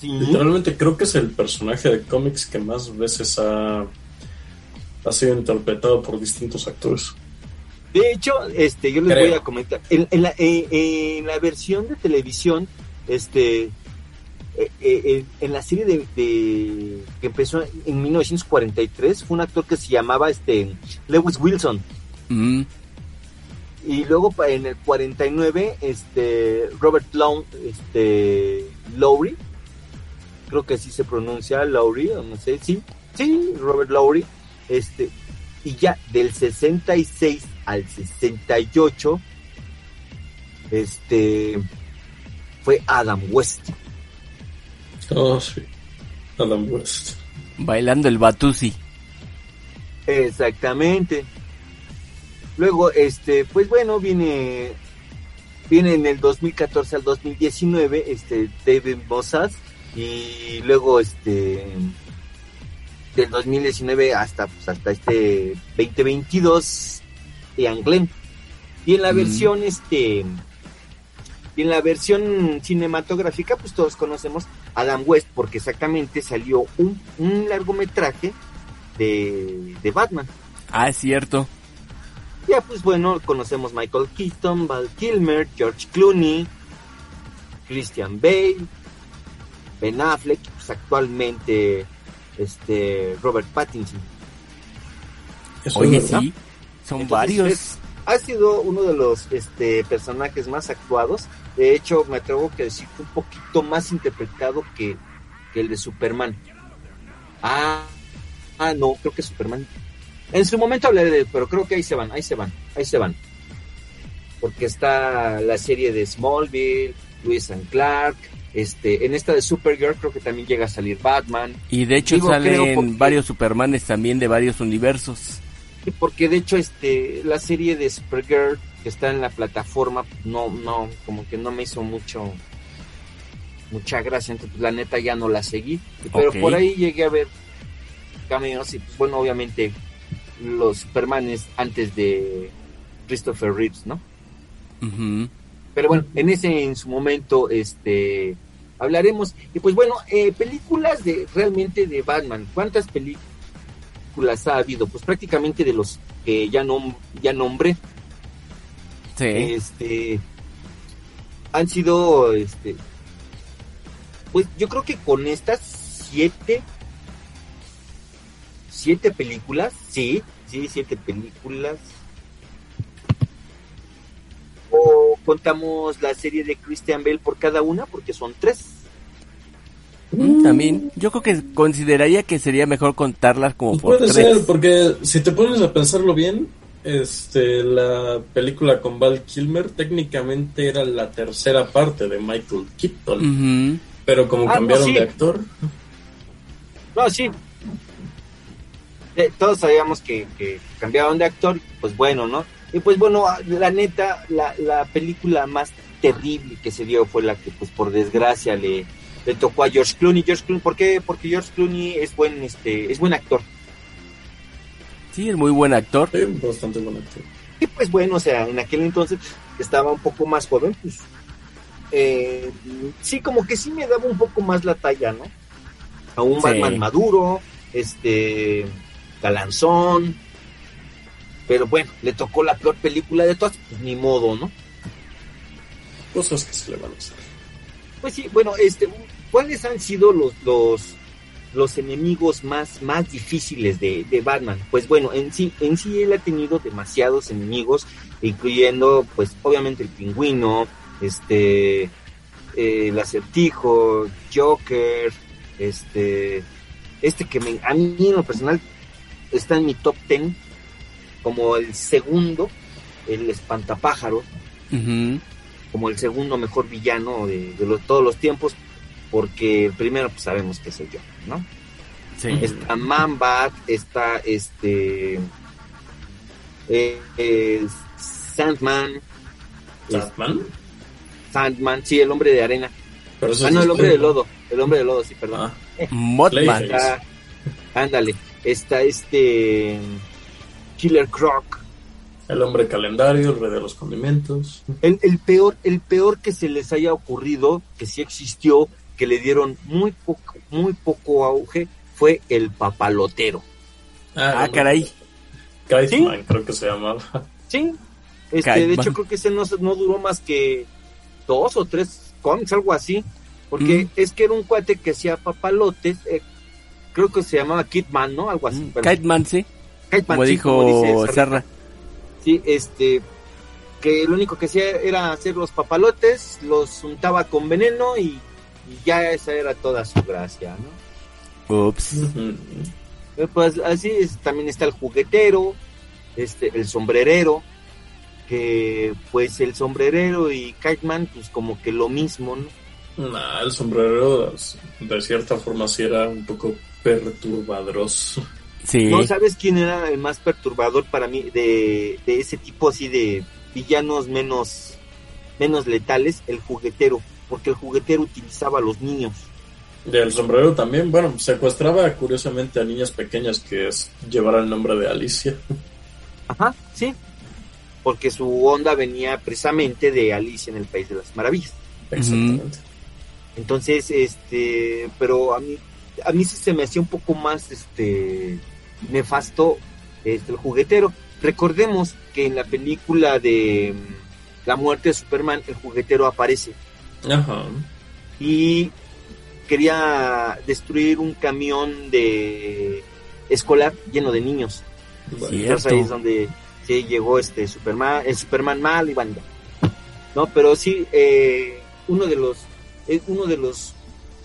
Sí. Literalmente creo que es el personaje de cómics que más veces ha, ha sido interpretado por distintos actores. De hecho, este, yo les Creo. voy a comentar. En, en la, eh, en la versión de televisión, este, eh, eh, en la serie de, de- que empezó en 1943, fue un actor que se llamaba este Lewis Wilson. Mm. Y luego en el 49, este, Robert Long, este, Lowry, creo que así se pronuncia Lowry, no sé, sí, sí, Robert Lowry, este, y ya del 66 al 68, este, fue Adam West. Oh, sí. Adam West. Bailando el Batusi. Exactamente. Luego, este, pues bueno, viene, viene en el 2014 al 2019, este, David Mossad, y luego, este, del 2019 hasta, pues, hasta este 2022, Ian Glenn. Y en la Mm. versión, este, y en la versión cinematográfica, pues todos conocemos a Adam West, porque exactamente salió un, un largometraje de, de Batman. Ah, es cierto. Ya, pues bueno, conocemos Michael Keaton, Val Kilmer, George Clooney, Christian Bale, Ben Affleck, pues actualmente este Robert Pattinson. Eso Oye, sí. Son Entonces, varios. es- ha sido uno de los este, personajes más actuados. De hecho, me atrevo que decir que un poquito más interpretado que, que el de Superman. Ah, ah, no, creo que Superman. En su momento hablaré de él, pero creo que ahí se van, ahí se van, ahí se van. Porque está la serie de Smallville, Lewis and Clark, este, en esta de Supergirl creo que también llega a salir Batman. Y de hecho Digo, salen porque- varios Supermanes también de varios universos. Porque de hecho este la serie de Supergirl que está en la plataforma no no como que no me hizo mucho mucha gracia entonces pues, la neta ya no la seguí. Pero por ahí llegué a ver cameos y pues bueno obviamente los Supermanes antes de Christopher Reeves no pero bueno en ese en su momento este hablaremos. Y pues bueno eh, películas de realmente de Batman. Cuántas películas ha habido pues prácticamente de los que ya nom ya nombré Sí. este han sido este pues yo creo que con estas siete siete películas sí sí siete películas o contamos la serie de Christian Bale por cada una, porque son tres. Mm, También, yo creo que consideraría que sería mejor contarlas como por Puede tres. ser, porque si te pones a pensarlo bien, este, la película con Val Kilmer técnicamente era la tercera parte de Michael Keaton, pero como Ah, no, cambiaron sí. de actor, No, sí. Eh, todos sabíamos que, que cambiaron de actor, pues bueno, ¿no? Y pues bueno, la neta, la, la película más terrible que se dio fue la que, pues por desgracia, le, le tocó a George Clooney. George Clooney, ¿por qué? Porque George Clooney es buen, este, es buen actor. Sí, es muy buen actor. sí, bastante buen actor. Y pues bueno, o sea, en aquel entonces estaba un poco más joven, pues eh, sí, como que sí me daba un poco más la talla, ¿no? A un Sí. Batman maduro, este, galanzón, pero bueno, le tocó la peor película de todas, pues ni modo, ¿no? Cosas que se le van a hacer. Pues sí, bueno, este, ¿cuáles han sido los, los, los enemigos más, más difíciles de, de Batman? Pues bueno, en sí, en sí él ha tenido demasiados enemigos, incluyendo, pues, obviamente el pingüino, este, eh, el acertijo, Joker, este, este que me, a mí en lo personal está en mi top ten como el segundo, el espantapájaros, como el segundo mejor villano de, de los- todos los tiempos, porque el primero pues sabemos que soy yo, ¿no? Sí. Está Man-Bat, está este eh, eh, Sandman, ¿Batman? Sandman, sí, el hombre de arena. Pero Ah, no, el hombre de lodo, el hombre de lodo, sí, perdón. Ah. Está, ándale, está este Killer Croc. el hombre calendario, el rey de los condimentos. El, el peor, el peor que se les haya ocurrido, que sí existió, que le dieron muy poco, muy poco auge, fue el papalotero. Ah, caray. Kiteman, creo que se llamaba. Sí, este, de hecho creo que ese no, no duró más que dos o tres cómics, algo así, porque Mm. es que era un cuate que hacía papalotes, eh, creo que se llamaba Kidman, ¿no? Algo así. Mm, Kiteman, sí. Como sí, dijo dice Serra. Serra. Sí, este, que lo único que hacía era hacer los papalotes, los untaba con veneno y ya esa era toda su gracia, ¿no? Ups. Eh, Pues así es, también está el juguetero, este, el sombrerero, que pues el sombrerero y Kiteman, pues como que lo mismo, ¿no? Nah, el sombrero de cierta forma sí era un poco perturbadroso. Sí. ¿No sabes quién era el más perturbador para mí de, de ese tipo así de villanos menos, menos letales? El juguetero, porque el juguetero utilizaba a los niños. Del sombrero también, bueno, secuestraba curiosamente a niñas pequeñas que es llevar el nombre de Alicia. Ajá, sí. Porque su onda venía precisamente de Alicia en el País de las Maravillas. Exactamente. Entonces, este, pero a mí, a mí se me hacía un poco más, este, nefasto, este, el juguetero. Recordemos que en la película de mm, La muerte de Superman, el juguetero aparece Ajá. y quería destruir un camión de escolar lleno de niños. Entonces ahí es donde sí llegó este Superman, el Superman mal y banda. No, pero sí, eh, uno de los, eh, uno de los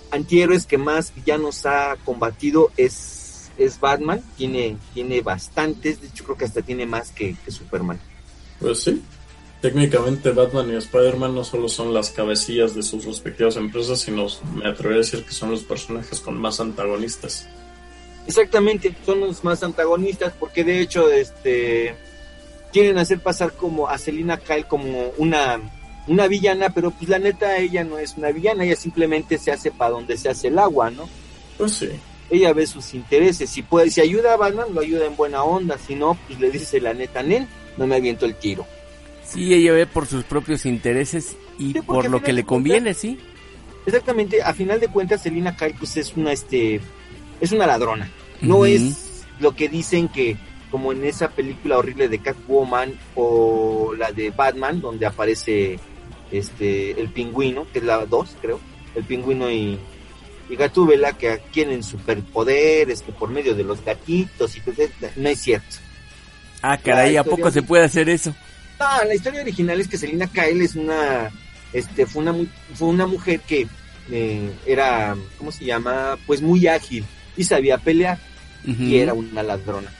antihéroes que más villanos ha combatido es, es Batman. Tiene, tiene bastantes, de hecho creo que hasta tiene más que, que Superman. Pues sí. Técnicamente Batman y Spider-Man no solo son las cabecillas de sus respectivas empresas, sino me atrevería a decir que son los personajes con más antagonistas. Exactamente, son los más antagonistas porque de hecho este quieren hacer pasar como a Selina Kyle como una una villana, pero pues la neta ella no es una villana, ella simplemente se hace para donde se hace el agua, ¿no? Pues sí. Ella ve sus intereses, si puede, si ayuda a Batman, lo ayuda en buena onda, si no, pues le dice la neta, Nen, no me aviento el tiro. Sí, ella ve por sus propios intereses y Sí, por lo que le conviene, sí. Exactamente, a final de cuentas Selina Kyle pues es una este es una ladrona. No es lo que dicen que como en esa película horrible de Catwoman o la de Batman donde aparece este el pingüino, que es la 2, creo. El pingüino y y Gatúbela que adquieren superpoderes que por medio de los gatitos y pues, no es cierto. Ah, caray, ¿a poco se puede hacer eso? Ah, la historia original es que Selina Kyle es una, este, fue una, fue una mujer que eh, era, ¿cómo se llama? Pues muy ágil y sabía pelear y era una ladrona.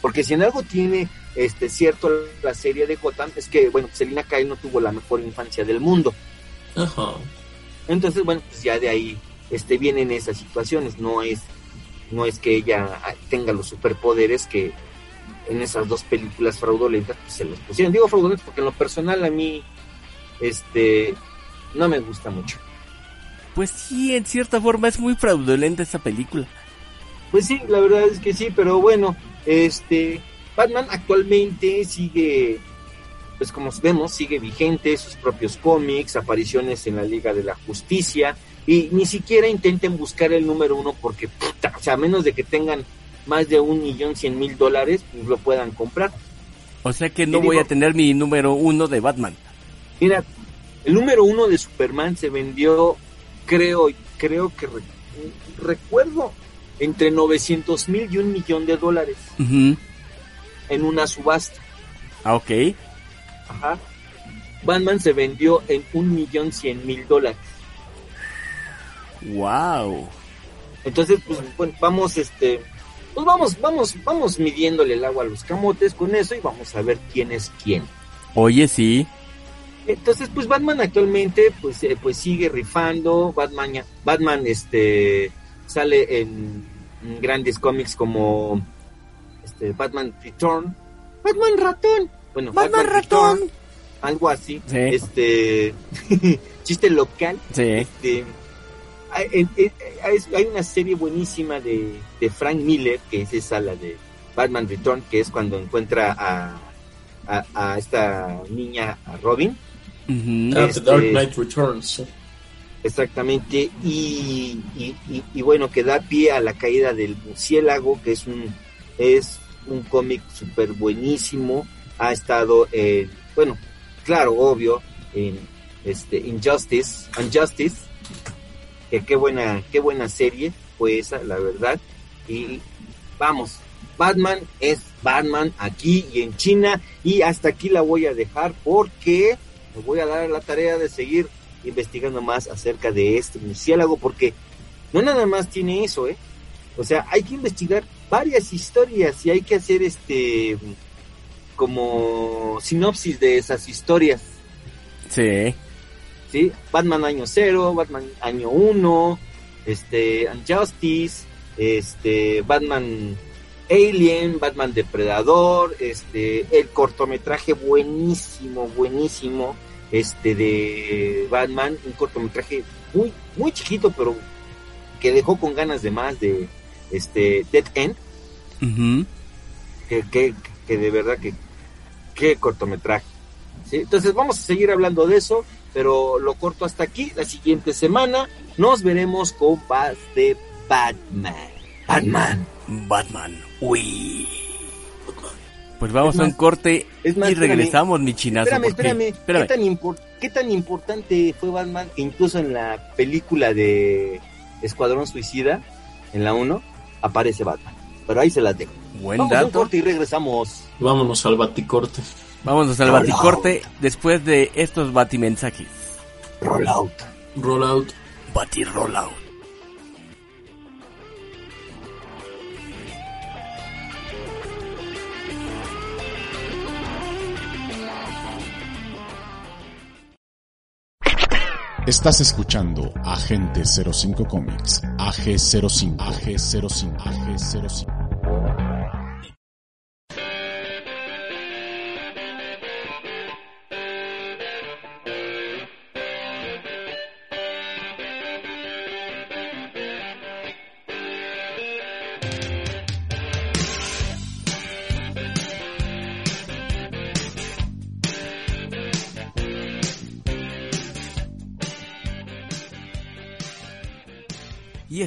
Porque si en algo tiene, este, cierto la serie de Gotham es que, bueno, Selina Kyle no tuvo la mejor infancia del mundo. Ajá. Entonces, bueno, pues ya de ahí, este, vienen esas situaciones. No es, no es que ella tenga los superpoderes que en esas dos películas fraudulentas pues, se los pusieron. Digo fraudulentas porque en lo personal a mí, este, no me gusta mucho. Pues sí, en cierta forma es muy fraudulenta esa película. Pues sí, la verdad es que sí, pero bueno, este, Batman actualmente sigue, pues como vemos, sigue vigente, sus propios cómics, apariciones en la Liga de la Justicia, y ni siquiera intenten buscar el número uno porque, puta, o sea, a menos de que tengan más de un millón cien mil dólares, pues lo puedan comprar. O sea que no ¿Qué voy digo? a tener mi número uno de Batman. Mira, el número uno de Superman se vendió, creo, creo que re- recuerdo, entre 900 mil y un millón de dólares en una subasta. Ah, ok. Ajá. Batman se vendió en un millón cien mil dólares. Wow. Entonces, pues bueno, vamos, este, pues vamos, vamos, vamos midiéndole el agua a los camotes con eso y vamos a ver quién es quién. Oye, sí. Entonces, pues Batman actualmente, pues, eh, pues sigue rifando. Batman, ya- Batman, este, sale en, grandes cómics como, este, Batman Return, Batman Ratón, bueno, Batman ratón. algo así, Sí. este, chiste local. Sí. Este, hay, en- en- hay- hay una serie buenísima de, de Frank Miller, que es esa, la de Batman Return, que es cuando encuentra a, a, a esta niña, a Robin. Ah, Este- The Dark Knight Returns. exactamente, y, y, y- y bueno, que da pie a la caída del murciélago, que es un, es un cómic súper buenísimo, ha estado en, bueno, claro, obvio, en este Injustice, Injustice, que qué buena, qué buena serie fue esa, la verdad. Y vamos, Batman es Batman aquí y en China. Y hasta aquí la voy a dejar porque me voy a dar la tarea de seguir investigando más acerca de este murciélago. Porque no nada más tiene eso, ¿eh? O sea, hay que investigar varias historias y hay que hacer este como sinopsis de esas historias. Sí. ¿Sí? Batman año 0, Batman año 1, este, Unjustice, este, Batman Alien, Batman Depredador, este, el cortometraje buenísimo, buenísimo, este, de Batman, un cortometraje muy, muy chiquito, pero que dejó con ganas de más de, este, Dead End, que, que, que de verdad que, qué cortometraje. ¿sí? Entonces vamos a seguir hablando de eso, pero lo corto hasta aquí. La siguiente semana nos veremos con más de Batman. Batman. Batman. Uy. Pues vamos a un corte es más, y espérame. regresamos, mi chinazo. Espérame, porque- espérame. espérame. ¿Qué, tan impor- qué tan importante fue Batman que incluso en la película de Escuadrón Suicida, en la 1, aparece Batman? Pero ahí se las dejo. Buen Vamos a un dato. corte y regresamos. Vámonos al baticorte. Vámonos al baticorte después de estos batimensajes. Roll out. Rollout. Bati rollout. Estás escuchando Agente 05 Comics, AG05, AG05, AG05.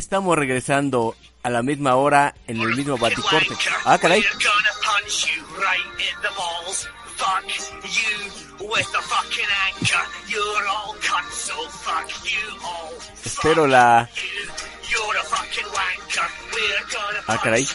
Estamos regresando a la misma hora en el mismo baticorte. Ah, caray. Espero la... Ah, caray.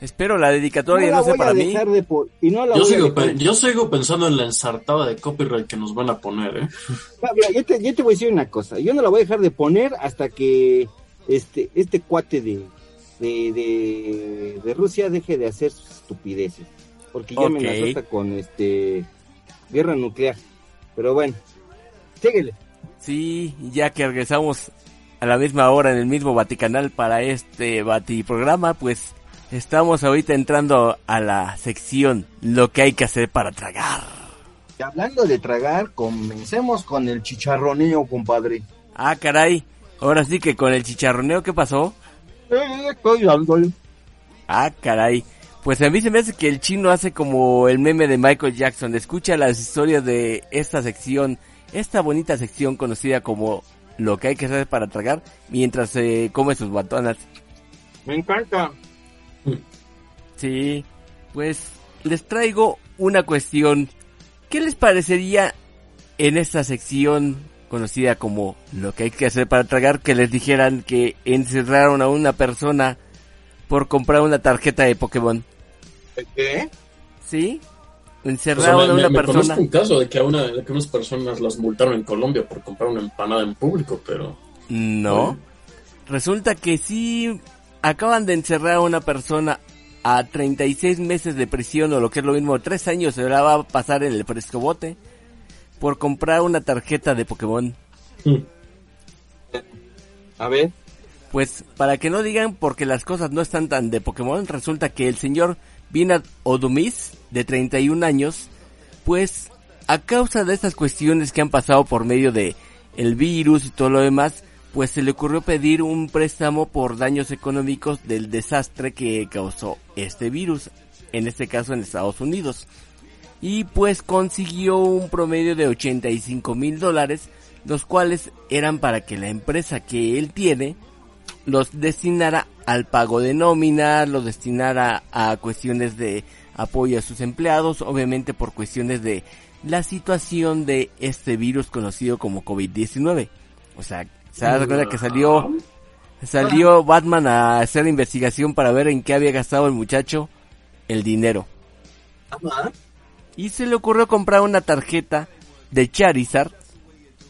Espero la No dedicatoria la no, sea voy para a mí. dejar de po- y no la Yo voy a sigo, pe- yo sigo pensando en la ensartada de copyright que nos van a poner, ¿eh? Ah, mira, yo, te, yo te voy a decir una cosa. Yo no la voy a dejar de poner hasta que este este cuate de de, de, de Rusia deje de hacer sus estupideces. Porque ya me Ok. amenazó con este guerra nuclear. Pero bueno, síguele. Sí, ya que regresamos a la misma hora en el mismo Vaticanal para este Batiprograma, pues estamos ahorita entrando a la sección Lo que hay que hacer para tragar. Y hablando de tragar, comencemos con el chicharroneo, compadre. Ah, caray. Ahora sí que con el chicharroneo, ¿qué pasó? Eh, estoy dándole. Ah, caray. Pues a mí se me hace que el chino hace como el meme de Michael Jackson. Escucha las historias de esta sección, esta bonita sección conocida como Lo que hay que hacer para tragar mientras se come sus batonas. Me encanta. Sí, pues les traigo una cuestión. ¿Qué les parecería en esta sección conocida como lo que hay que hacer para tragar que les dijeran que encerraron a una persona por comprar una tarjeta de Pokémon? ¿Qué? ¿Sí? O sea, Encerraron me, a una me- me persona. conozco un caso de que, a una, de que unas personas las multaron en Colombia por comprar una empanada en público, pero... No. Resulta que sí acaban de encerrar a una persona a 36 meses de prisión o lo que es lo mismo, 3 años se la va a pasar en el frescobote por comprar una tarjeta de Pokémon. Mm. A ver. Pues para que no digan porque las cosas no están tan de Pokémon, resulta que el señor Vinad Odumis, de 31 años, pues a causa de estas cuestiones que han pasado por medio de el virus y todo lo demás, pues se le ocurrió pedir un préstamo por daños económicos del desastre que causó este virus, en este caso en Estados Unidos. Y pues consiguió un promedio de 85 mil dólares, los cuales eran para que la empresa que él tiene los destinara al pago de nómina, los destinara a cuestiones de apoyo a sus empleados, obviamente por cuestiones de la situación de este virus conocido como COVID-19. O sea, se da cuenta que salió, salió Batman a hacer investigación para ver en qué había gastado el muchacho el dinero. Y se le ocurrió comprar una tarjeta de Charizard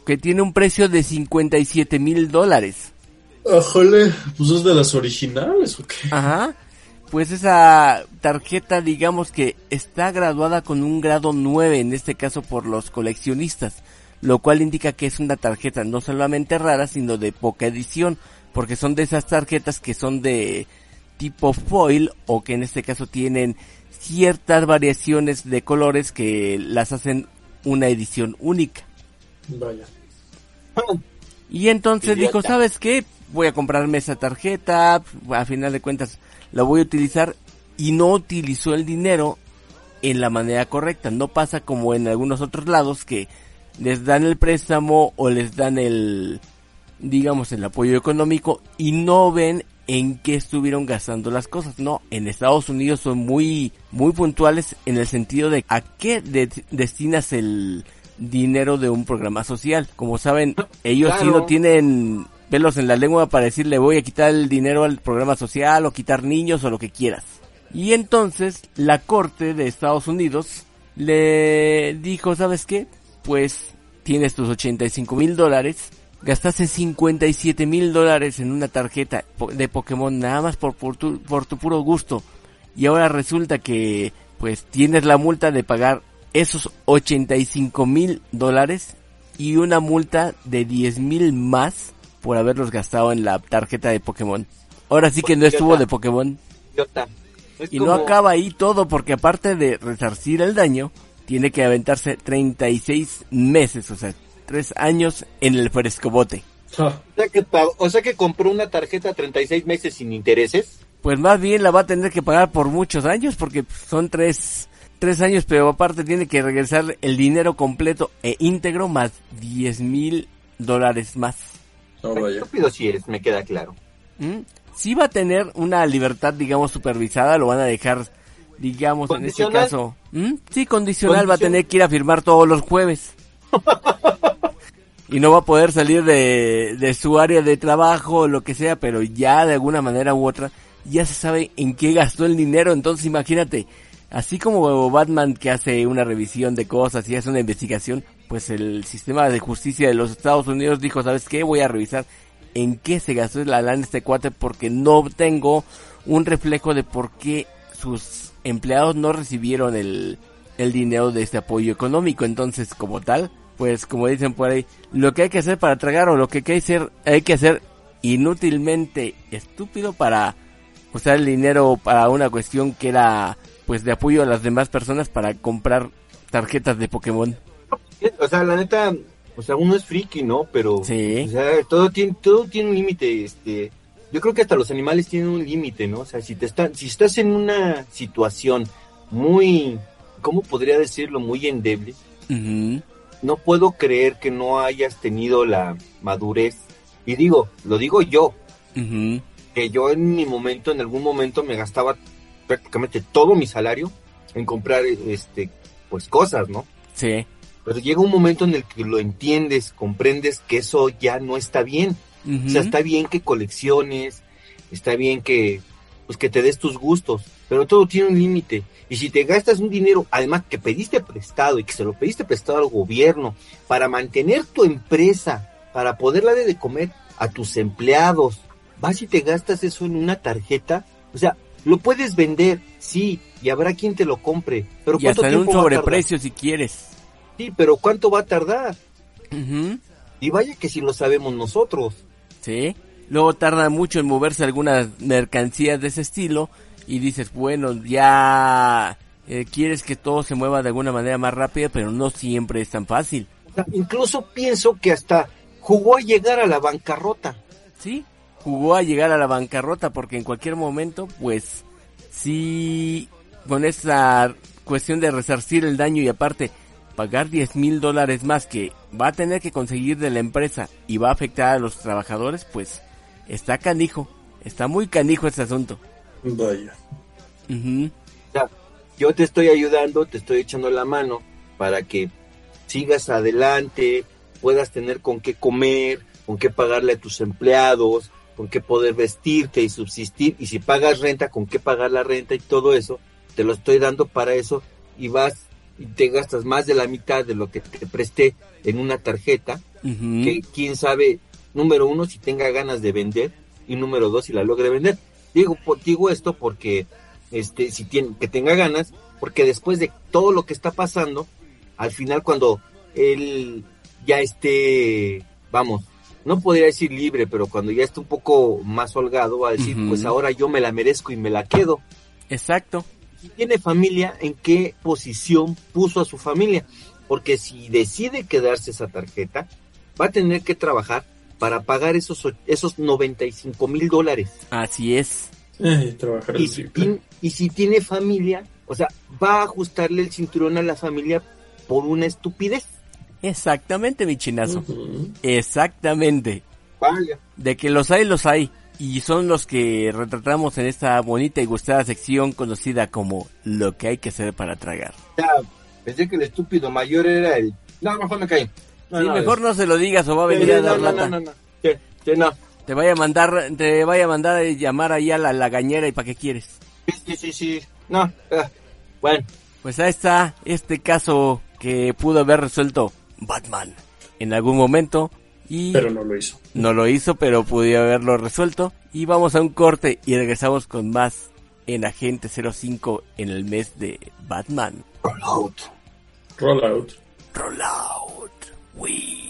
que tiene un precio de 57 mil dólares. Ajole, pues es de las originales, ¿o qué? Ajá. Pues esa tarjeta, digamos que está graduada con un grado 9, en este caso por los coleccionistas, lo cual indica que es una tarjeta no solamente rara, sino de poca edición, porque son de esas tarjetas que son de tipo foil o que en este caso tienen ciertas variaciones de colores que las hacen una edición única. Vaya. Y entonces Idiota. dijo, ¿sabes qué? Voy a comprarme esa tarjeta, a final de cuentas la voy a utilizar y no utilizó el dinero en la manera correcta. No pasa como en algunos otros lados que les dan el préstamo o les dan el, digamos, el apoyo económico y no ven en qué estuvieron gastando las cosas. No, en Estados Unidos son muy, muy puntuales en el sentido de a qué de- destinas el dinero de un programa social. Como saben, ellos sí Claro. no tienen pelos en la lengua para decirle voy a quitar el dinero al programa social o quitar niños o lo que quieras. Y entonces la corte de Estados Unidos le dijo, ¿sabes qué? Pues tienes tus 85 mil dólares, gastaste 57 mil dólares en una tarjeta de Pokémon nada más por, por, tu, por tu puro gusto. Y ahora resulta que pues tienes la multa de pagar esos 85 mil dólares y una multa de 10 mil más por haberlos gastado en la tarjeta de Pokémon. Ahora sí que no estuvo de Pokémon. Y no acaba ahí todo porque aparte de resarcir el daño, tiene que aventarse 36 meses, o sea, 3 años en el frescobote. O sea, que pagó- o sea que compró una tarjeta 36 meses sin intereses. Pues más bien la va a tener que pagar por muchos años porque son 3 tres años, pero aparte tiene que regresar el dinero completo e íntegro más 10 mil dólares más. No. Estúpido sí es, me queda claro. ¿Mm? Sí va a tener una libertad, digamos, supervisada, lo van a dejar, digamos, en este caso. ¿Mm? Sí, condicional, va a tener que ir a firmar todos los jueves. y no va a poder salir de, de su área de trabajo o lo que sea, pero ya de alguna manera u otra ya se sabe en qué gastó el dinero, entonces imagínate, así como Batman que hace una revisión de cosas y hace una investigación, pues el sistema de justicia de los Estados Unidos dijo, ¿sabes qué? Voy a revisar en qué se gastó la lana este cuate porque no tengo un reflejo de por qué sus empleados no recibieron el, el dinero de este apoyo económico. Entonces, como tal, pues como dicen por ahí, lo que hay que hacer para tragar o lo que hay que hacer, hay que hacer inútilmente estúpido para usar el dinero para una cuestión que era pues de apoyo a las demás personas para comprar tarjetas de Pokémon. O sea, la neta, o sea, uno es friki, ¿no? Pero, Sí. o sea, todo tiene, todo tiene un límite, este. Yo creo que hasta los animales tienen un límite, ¿no? O sea, si te están, si estás en una situación muy, ¿cómo podría decirlo? Muy endeble, no puedo creer que no hayas tenido la madurez. Y digo, lo digo yo, que yo en mi momento, en algún momento me gastaba prácticamente todo mi salario en comprar, este, pues cosas, ¿no? Sí. Pero llega un momento en el que lo entiendes, comprendes que eso ya no está bien. O sea, está bien que colecciones, está bien que, pues que te des tus gustos, pero todo tiene un límite. Y si te gastas un dinero, además que pediste prestado y que se lo pediste prestado al gobierno para mantener tu empresa, para poder darle de comer a tus empleados, vas y te gastas eso en una tarjeta, o sea, lo puedes vender, sí, y habrá quien te lo compre, pero Y ¿cuánto hasta en un tiempo va a tardar? sobreprecio si quieres. Sí, pero ¿cuánto va a tardar? Y vaya que si lo sabemos nosotros. Sí. Luego tarda mucho en moverse algunas mercancías de ese estilo y dices, bueno, ya eh, quieres que todo se mueva de alguna manera más rápida, pero no siempre es tan fácil. Incluso pienso que hasta jugó a llegar a la bancarrota. Sí, jugó a llegar a la bancarrota porque en cualquier momento, pues, sí, con esa cuestión de resarcir el daño y aparte pagar 10 mil dólares más que va a tener que conseguir de la empresa y va a afectar a los trabajadores, pues, está canijo, está muy canijo este asunto. Vaya. O sea, yo te estoy ayudando, te estoy echando la mano para que sigas adelante, puedas tener con qué comer, con qué pagarle a tus empleados, con qué poder vestirte y subsistir, y si pagas renta, con qué pagar la renta y todo eso, te lo estoy dando para eso y vas y te gastas más de la mitad de lo que te presté en una tarjeta, que quién sabe, número uno, si tenga ganas de vender, y número dos, si la logre vender. Digo, por- digo esto porque, este, si tiene, que tenga ganas, porque después de todo lo que está pasando, al final cuando él ya esté, vamos, no podría decir libre, pero cuando ya esté un poco más holgado, va a decir, pues ahora yo me la merezco y me la quedo. Exacto. Si tiene familia, ¿en qué posición puso a su familia? Porque si decide quedarse esa tarjeta, va a tener que trabajar para pagar esos, esos 95 mil dólares. Así es. Eh, trabajar Y si, triple. tien- y si tiene familia, o sea, va a ajustarle el cinturón a la familia por una estupidez. Exactamente, mi chinazo. Exactamente. Vaya. De que los hay, los hay. Y son los que retratamos en esta bonita y gustada sección conocida como lo que hay que hacer para tragar. Ya, pensé que el estúpido mayor era el... No, mejor me caí. No, sí, no, mejor es- no se lo digas o va a Sí, venir a dar no, lata. no, no, no. Sí. Te vaya a mandar, te vaya a mandar a llamar ahí a la lagañera y para qué quieres. Sí, sí, sí. No, ah, bueno. Pues ahí está este caso que pudo haber resuelto Batman en algún momento y Pero no lo hizo. no lo hizo, pero pudo haberlo resuelto. Y vamos a un corte y regresamos con más en Agente 05 en el mes de Batman. Roll out. Roll out. Roll out. We.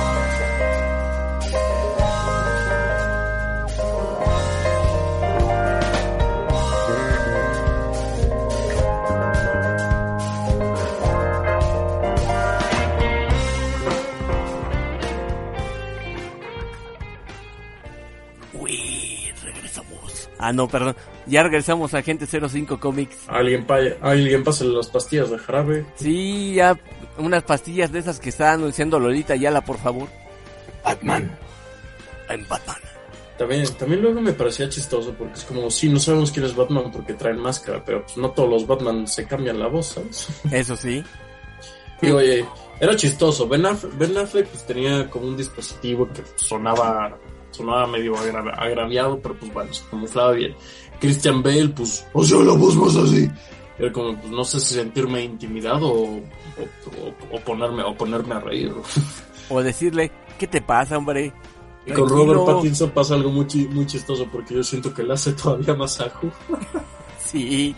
Ah, no, perdón. Ya regresamos a Agente 05 Comics. Alguien, pa alguien pase las pastillas de jarabe. Sí, ya unas pastillas de esas que está anunciando Lolita Yala, por favor. Batman. En Batman. También, también luego me parecía chistoso porque es como, sí, no sabemos quién es Batman porque traen máscara, pero pues no todos los Batman se cambian la voz, ¿sabes? Eso sí. Y oye, era chistoso. Ben Affleck, Ben Affleck, pues tenía como un dispositivo que sonaba, sonaba medio agra- agraviado, pero pues bueno, se camuflaba bien. Christian Bale, pues, o sea, la voz más así. Era como, pues no sé si sentirme intimidado o, o, o- o ponerme, o ponerme a reír. O decirle, ¿qué te pasa, hombre? Y con. Robert Pattinson pasa algo muy, chi- muy chistoso porque yo siento que le hace todavía más ajo. Sí.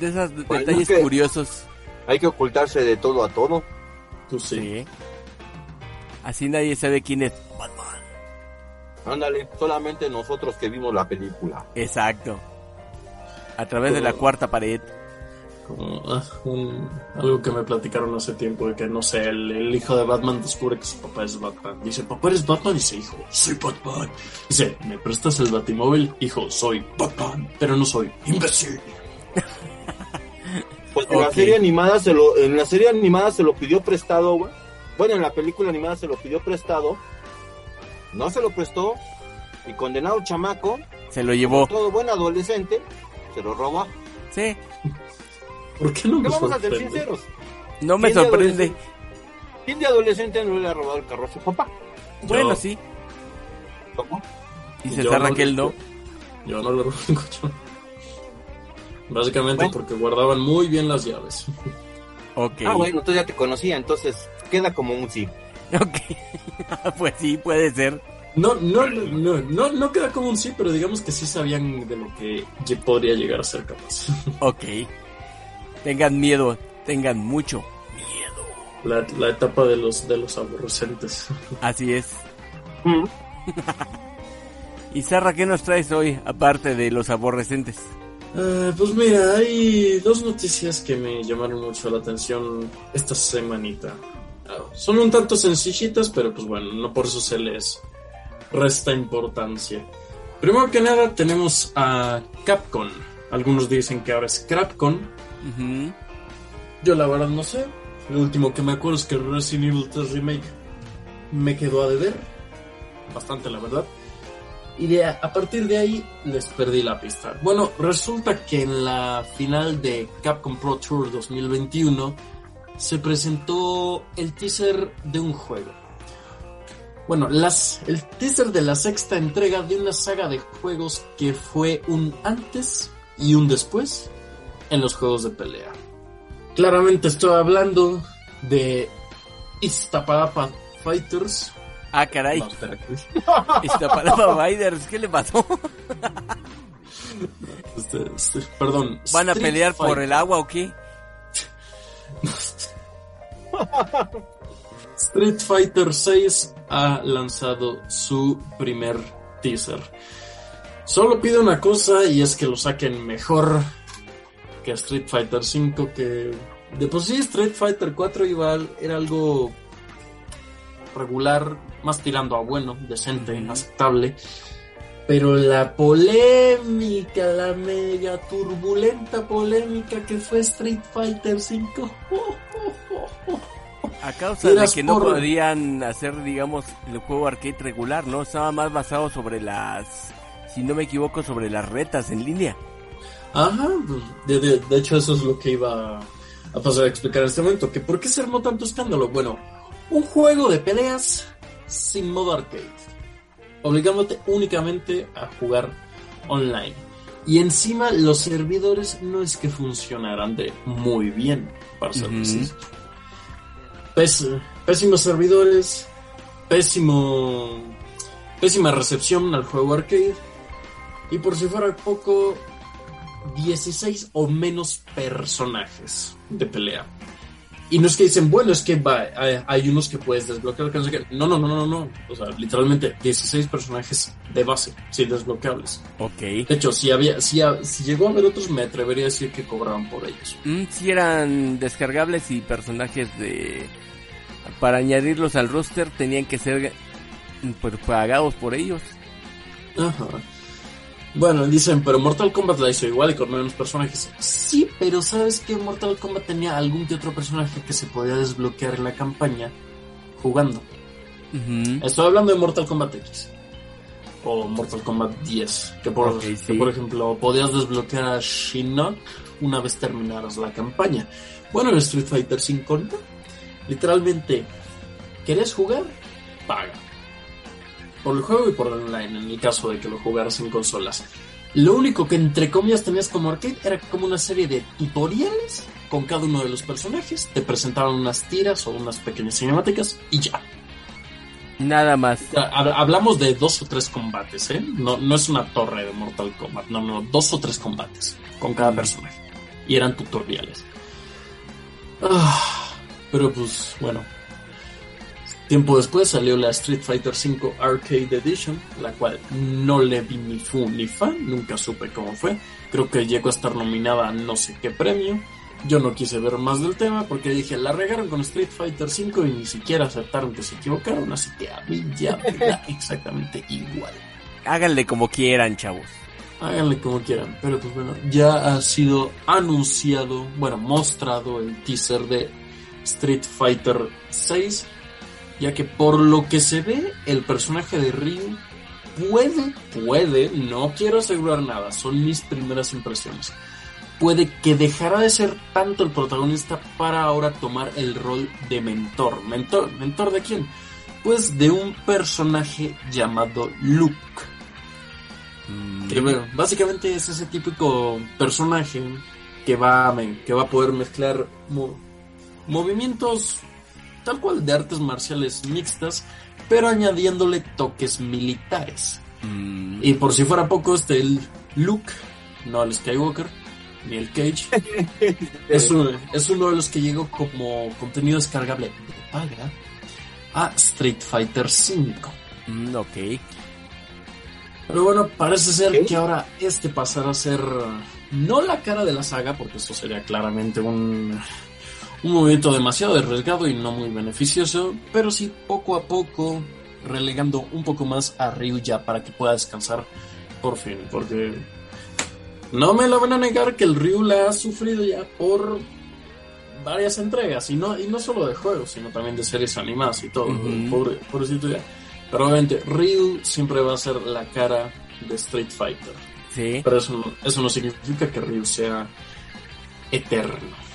De esos Bueno, detalles que- curiosos. Hay que ocultarse de todo a todo. Tú sí. Sí. Así nadie sabe quién es Batman. Ándale, solamente nosotros que vimos la película. Exacto. A través de la Como- cuarta pared. Como ah, un- algo que me platicaron hace tiempo de que no sé, el, el hijo de Batman descubre que su papá es Batman. Dice, papá eres Batman, dice, hijo, soy Batman. Dice, ¿me prestas el batimóvil? Hijo, soy Batman, pero no soy imbécil. Pues en la Ok. serie animada se lo, en la serie animada se lo pidió prestado, güey. Bueno, en la película animada se lo pidió prestado. No se lo prestó. Y condenado chamaco, Se lo llevó. todo buen adolescente, se lo robó. Sí. ¿Por qué no ¿Qué me vamos a ser sinceros? No me ¿Quién de sorprende. adolescente- ¿Quién de adolescente no le ha robado el carro a su papá? Bueno, Yo. sí. ¿Cómo? Y César no, Raquel no. Yo no le robé el coche. Básicamente Bueno. porque guardaban muy bien las llaves. Ok. Ah, bueno, entonces ya te conocía, entonces queda como un sí. Ok. pues sí, puede ser. No, no, no, no, no queda como un sí, pero digamos que sí sabían de lo que podría llegar a ser capaz. Ok. Tengan miedo. Tengan mucho miedo. La, la etapa de los, de los aborrecentes. Así es. Mm. Y Sarra, ¿qué nos traes hoy? Aparte de los aborrecentes. Eh, pues mira, hay dos noticias que me llamaron mucho la atención esta semanita. Son un tanto sencillitas, pero pues bueno, no por eso se les resta importancia. Primero que nada tenemos a Capcom. Algunos dicen que ahora es Crapcon. Yo la verdad no sé. Lo último que me acuerdo es que Resident Evil 3 Remake me quedó a deber. Bastante, la verdad. Y de, a partir de ahí les perdí la pista. Bueno, resulta que en la final de Capcom Pro Tour 2021 se presentó el teaser de un juego. Bueno, las, el teaser de la sexta entrega de una saga de juegos que fue un antes y un después en los juegos de pelea. Claramente estoy hablando de Iztapalapa Fighters. Ah, caray. No. Iztapalapa Riders, ¿qué le pasó? Este, este, perdón. ¿Van a Street pelear por el agua o qué? Street Fighter 6 ha lanzado su primer teaser. Solo pido una cosa y es que lo saquen mejor que Street Fighter 5 que de por sí Street Fighter 4 igual era algo regular, más tirando a bueno, decente, aceptable. Pero la polémica, la mega turbulenta polémica que fue Street Fighter 5. A causa de que no por- podían hacer, digamos, el juego arcade regular, ¿no? Estaba más basado sobre las, si no me equivoco, sobre las retas en línea. Ajá, pues, de, de- de hecho eso es lo que iba a pasar a explicar en este momento. Que ¿Por qué se armó tanto escándalo? Bueno, un juego de peleas sin modo arcade, obligándote únicamente a jugar online. Y encima los servidores no es que funcionaran de muy bien, para ser. Pés- pésimos servidores, pésimo, pésima recepción al juego arcade. Y por si fuera poco, 16 o menos personajes de pelea. Y no es que dicen, bueno, es que va, hay, hay unos que puedes desbloquear. que no sé qué. No, no, no, no, no. O sea, literalmente 16 personajes de base, sin desbloqueables. Ok. De hecho, si había, si, si llegó a haber otros, me atrevería a decir que cobraban por ellos. Mm, sí eran descargables y personajes de... Para añadirlos al roster tenían que ser pues, pagados por ellos. Ajá. Bueno, dicen, pero Mortal Kombat la hizo igual y con menos personajes. Sí, pero ¿sabes que Mortal Kombat tenía algún que otro personaje que se podía desbloquear en la campaña jugando? Estoy hablando de Mortal Kombat X. O Mortal Kombat 10. Que por, Ok, que sí. por ejemplo podías desbloquear a Shinnok una vez terminaras la campaña. Bueno, en Street Fighter 5 no. Literalmente, ¿querés jugar? Paga. Por el juego y por el online, en el caso de que lo jugaras en consolas. Lo único que entre comillas tenías como arcade era como una serie de tutoriales con cada uno de los personajes. Te presentaban unas tiras o unas pequeñas cinemáticas y ya. Nada más. Hablamos de dos o tres combates, ¿eh? No, no es una torre de Mortal Kombat, no, no, dos o tres combates con cada personaje. Y eran tutoriales. Ah, pero pues, bueno. Tiempo después salió la Street Fighter V Arcade Edition, la cual no le vi ni fu ni fa, nunca supe cómo fue. Creo que llegó a estar nominada a no sé qué premio. Yo no quise ver más del tema porque dije, la regaron con Street Fighter V y ni siquiera aceptaron que se equivocaron, así que a mí ya me da exactamente igual. Háganle como quieran, chavos. Háganle como quieran, pero pues bueno, ya ha sido anunciado, bueno, mostrado el teaser de Street Fighter 6, ya que por lo que se ve, el personaje de Ryu puede, puede, no quiero asegurar nada, son mis primeras impresiones. Puede que dejará de ser tanto el protagonista para ahora tomar el rol de mentor. ¿Mentor? ¿Mentor de quién? Pues de un personaje llamado Luke. Mm, Que bueno, básicamente es ese típico personaje que va que va a poder mezclar mo- movimientos tal cual de artes marciales mixtas, pero añadiéndole toques militares. mm, Y por si fuera poco, este el Luke, no el Skywalker, ni el Cage, es, un- es uno de los que llegó como contenido descargable de paga a Street Fighter V. mm, ok. Pero bueno, parece ser que ahora este pasará a ser no la cara de la saga, porque esto sería claramente un, un movimiento demasiado arriesgado y no muy beneficioso, pero sí poco a poco relegando un poco más a Ryu ya para que pueda descansar por fin, porque no me lo van a negar que el Ryu la ha sufrido ya por varias entregas, y no, y no solo de juegos, sino también de series animadas y todo, Ujú. pobre, pobrecito ya. Pero obviamente Ryu siempre va a ser la cara de Street Fighter. Sí. Pero eso, no- eso no significa que Ryu sea eterno.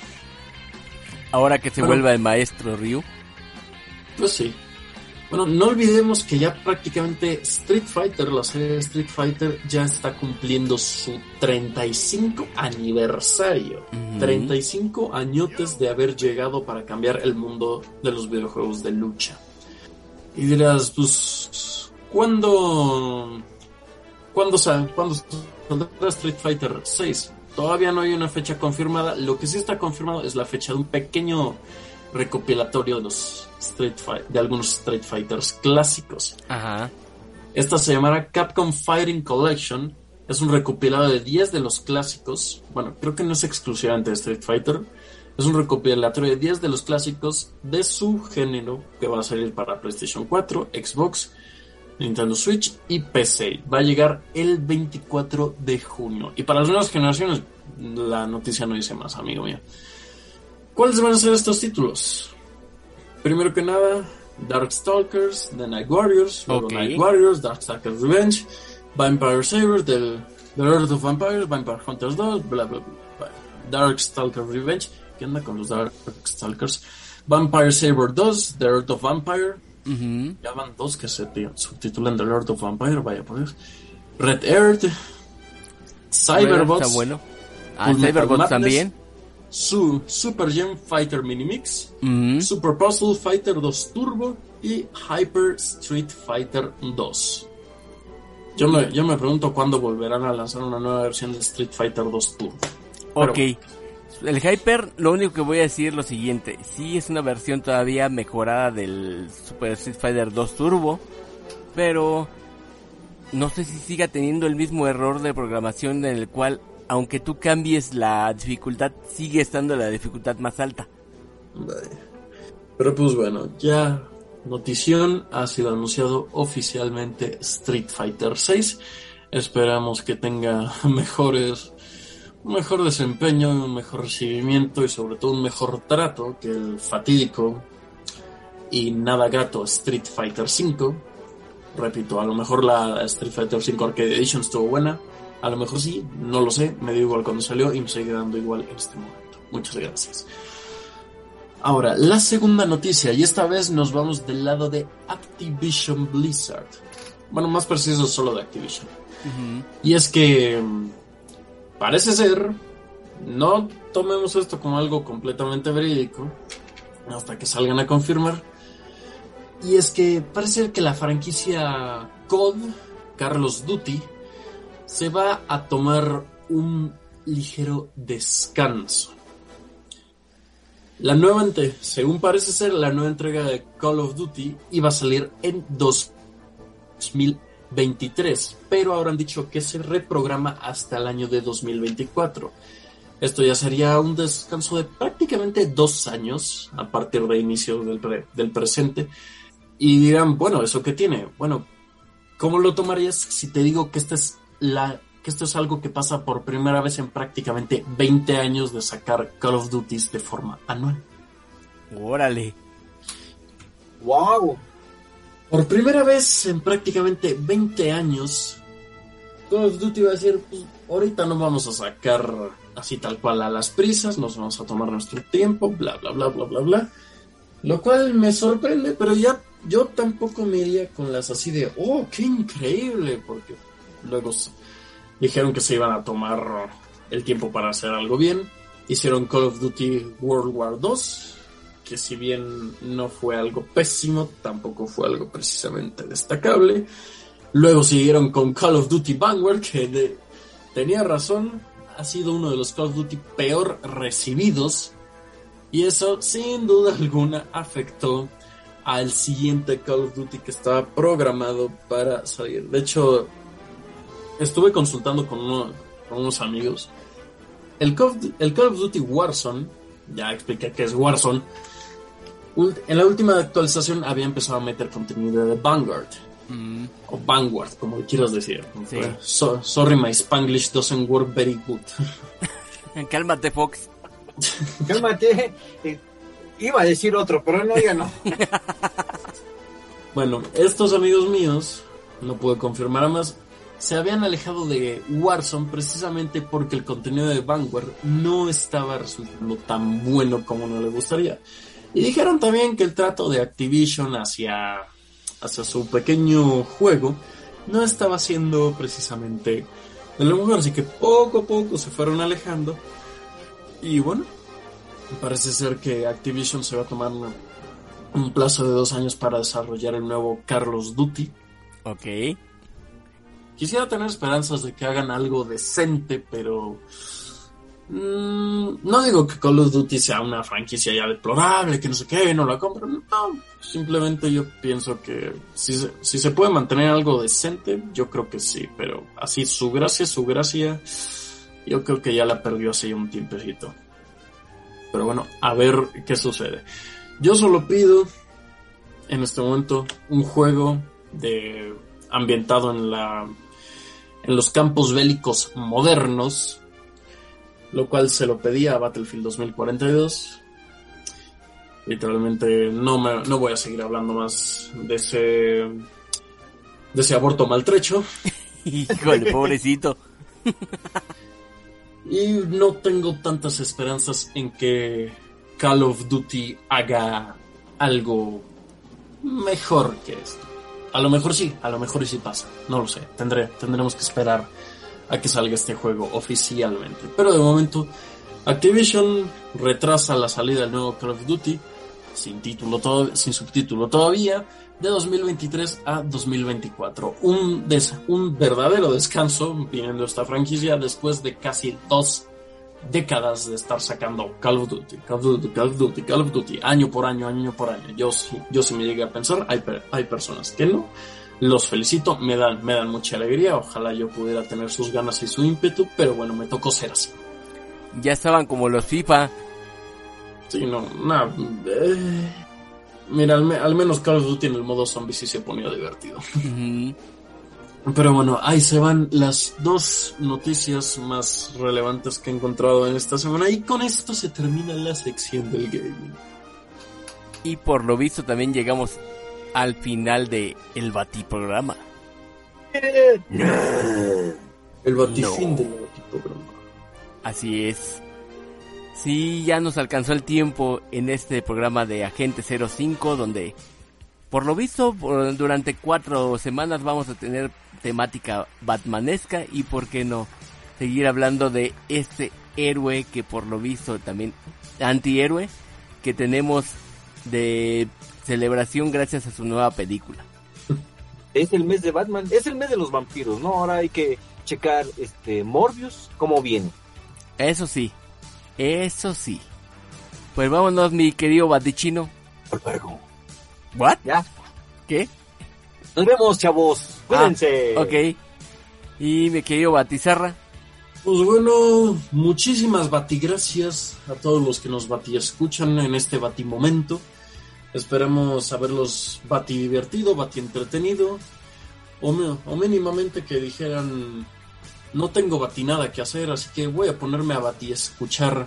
Ahora que se vuelva el maestro Ryu. Pues sí. Bueno, no olvidemos que ya prácticamente Street Fighter, la serie de Street Fighter, ya está cumpliendo su 35 aniversario. Ujú. 35 añotes de haber llegado para cambiar el mundo de los videojuegos de lucha. Y dirás, pues, ¿cuándo, ¿cuándo, sa- ¿cuándo saldrá Street Fighter 6? Todavía no hay una fecha confirmada. Lo que sí está confirmado es la fecha de un pequeño recopilatorio de los Street Fight- de algunos Street Fighters clásicos. Ajá. Esta se llamará Capcom Fighting Collection. Es un recopilado de 10 de los clásicos. Bueno, creo que no es exclusivamente de Street Fighter. Es un recopilatorio de 10 de los clásicos de su género que va a salir para PlayStation 4, Xbox, Nintendo Switch y PC. Va a llegar el 24 de junio. Y para las nuevas generaciones, la noticia no dice más, amigo mío. ¿Cuáles van a ser estos títulos? Primero que nada, Darkstalkers, The Night Warriors, luego Ok. Night Warriors, Darkstalkers Revenge, Vampire Saber, del The Earth of Vampires, Vampire Hunters 2, bla bla bla. Darkstalkers Revenge, ¿qué onda con los Darkstalkers? Vampire Saber 2, The Earth of Vampire, Ujú. ya van dos que se ti- subtitulan The Lord of Vampire, vaya por Dios. Red Earth, Cyberbots, está bueno. Ah, Cyberbots Madness, también. Su Super Gem Fighter Mini Mix, Ujú. Super Puzzle Fighter 2 Turbo y Hyper Street Fighter 2. Yo me, yo me pregunto cuándo volverán a lanzar una nueva versión de Street Fighter 2 Turbo. Ok. El Hyper, lo único que voy a decir es lo siguiente. Sí es una versión todavía mejorada del Super Street Fighter 2 Turbo. Pero no sé si siga teniendo el mismo error de programación en el cual, aunque tú cambies la dificultad, sigue estando la dificultad más alta. Vaya. Pero pues bueno, ya notición ha sido anunciado oficialmente Street Fighter 6. Esperamos que tenga mejores, un mejor desempeño, un mejor recibimiento y sobre todo un mejor trato que el fatídico y nada grato Street Fighter V. Repito, a lo mejor la Street Fighter V Arcade Edition estuvo buena, a lo mejor sí, no lo sé, me dio igual cuando salió y me sigue dando igual en este momento. Muchas gracias. Ahora, la segunda noticia, y esta vez nos vamos del lado de Activision Blizzard. Bueno, más preciso, solo de Activision. Y es que parece ser, no tomemos esto como algo completamente verídico, hasta que salgan a confirmar. Y es que parece ser que la franquicia COD, Carlos Duty, se va a tomar un ligero descanso. La nueva, según parece ser, la nueva entrega de Call of Duty iba a salir en 2023, pero ahora han dicho que se reprograma hasta el año de 2024. Esto ya sería un descanso de prácticamente dos años a partir de inicio del, pre- del presente. Y dirán, bueno, ¿eso qué tiene? Bueno, ¿cómo lo tomarías si te digo que esta es la que esto es algo que pasa por primera vez en prácticamente 20 años de sacar Call of Duty de forma anual? Órale. ¡Wow! Por primera vez en prácticamente 20 años, Call of Duty va a decir, pues, ahorita no vamos a sacar así tal cual a las prisas, nos vamos a tomar nuestro tiempo, bla, bla, bla, bla, bla, bla. Lo cual me sorprende, pero ya yo tampoco me iría con las así de, oh, qué increíble, porque luego dijeron que se iban a tomar el tiempo para hacer algo bien. Hicieron Call of Duty World War 2, que si bien no fue algo pésimo, tampoco fue algo precisamente destacable. Luego siguieron con Call of Duty Vanguard, que tenía razón, ha sido uno de los Call of Duty peor recibidos. Y eso, sin duda alguna, afectó al siguiente Call of Duty que estaba programado para salir. De hecho, estuve consultando con, uno- con unos amigos. El Call, of, el Call of Duty Warzone, ya expliqué qué es Warzone, en la última actualización había empezado a meter contenido de Vanguard. O Vanguard, como quieras decir. Sí. So- sorry, my Spanglish doesn't work very good. Cálmate, Fox. Cálmate. Eh, Iba a decir otro, pero no, ya no. Bueno, estos amigos míos, no puedo confirmar a más, se habían alejado de Warzone precisamente porque el contenido de Vanguard no estaba resultando tan bueno como no le gustaría. Y dijeron también que el trato de Activision hacia, hacia su pequeño juego no estaba siendo precisamente de lo mejor, así que poco a poco se fueron alejando. Y bueno, parece ser que Activision se va a tomar una- un plazo de dos años para desarrollar el nuevo Carlos Duty. Ok. Quisiera tener esperanzas de que hagan algo decente, pero mm, no digo que Call of Duty sea una franquicia ya deplorable, que no sé qué, no la compro. No, simplemente yo pienso que si se, puede mantener algo decente, yo creo que sí, pero así su gracia, su gracia, yo creo que ya la perdió hace un tiempecito. Pero bueno, a ver qué sucede. Yo solo pido en este momento un juego de ambientado en la en los campos bélicos modernos, lo cual se lo pedía a Battlefield 2042. Literalmente no me, no voy a seguir hablando más de ese de ese aborto maltrecho Híjole, pobrecito. y no tengo tantas esperanzas en que Call of Duty haga algo mejor que esto. A lo mejor sí, a lo mejor sí pasa. No lo sé. Tendré, tendremos que esperar a que salga este juego oficialmente. Pero de momento, Activision retrasa la salida del nuevo Call of Duty sin título todo- sin subtítulo todavía de 2023 a 2024. Un, des- un verdadero descanso viniendo esta franquicia después de casi dos décadas de estar sacando Call of Duty, Call of Duty, Call of Duty, Call of Duty, año por año, año por año. Yo sí, yo sí me llegué a pensar, hay, hay personas que no. Los felicito, me dan, me dan mucha alegría. Ojalá yo pudiera tener sus ganas y su ímpetu, pero bueno, me tocó ser así. Ya estaban como los FIFA. Sí, no, nada. eh, mira, al, me- al menos Call of Duty en el modo zombie sí se ponía divertido. Pero bueno, ahí se van las dos noticias más relevantes que he encontrado en esta semana y con esto se termina la sección del gaming. Y por lo visto también llegamos al final de el Bati programa. El batifín No. del batiprograma. Así es. Sí, ya nos alcanzó el tiempo en este programa de Agente 05, donde por lo visto por- durante cuatro semanas vamos a tener temática batmanesca y por qué no seguir hablando de este héroe que por lo visto también antihéroe que tenemos de celebración gracias a su nueva película. Es el mes de Batman, es el mes de los vampiros, ¿no? Ahora hay que checar este Morbius cómo viene. Eso sí, eso sí. Pues vámonos mi querido batichino. ¿What? Ya. ¿Qué? Nos vemos, chavos. Cuídense. Ah, ok. Y mi querido Batizarra. Pues bueno, muchísimas batigracias a todos los que nos bati escuchan en este batimomento. Esperemos haberlos bati divertido, bati entretenido, o, o mínimamente que dijeran, no tengo bati nada que hacer, así que voy a ponerme a bati escuchar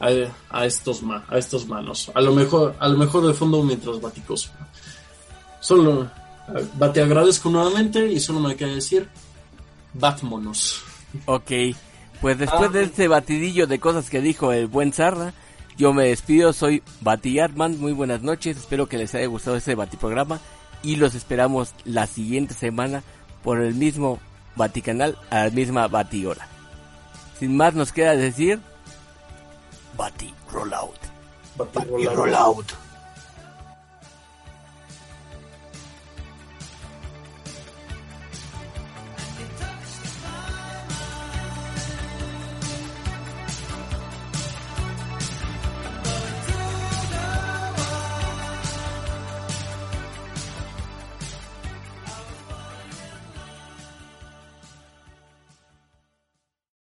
a, a estos ma, a estos manos. A lo mejor, a lo mejor de fondo mientras baticos. Solo eh, bati agradezco nuevamente y solo me queda decir, batmonos. Ok. Pues después de este batidillo de cosas que dijo el buen Zarra, yo me despido. Soy Bati Artman. Muy buenas noches. Espero que les haya gustado este Batiprograma. Y los esperamos la siguiente semana por el mismo Baticanal a la misma Batihora. Sin más nos queda decir... Bati Rollout. Bati Y roll out.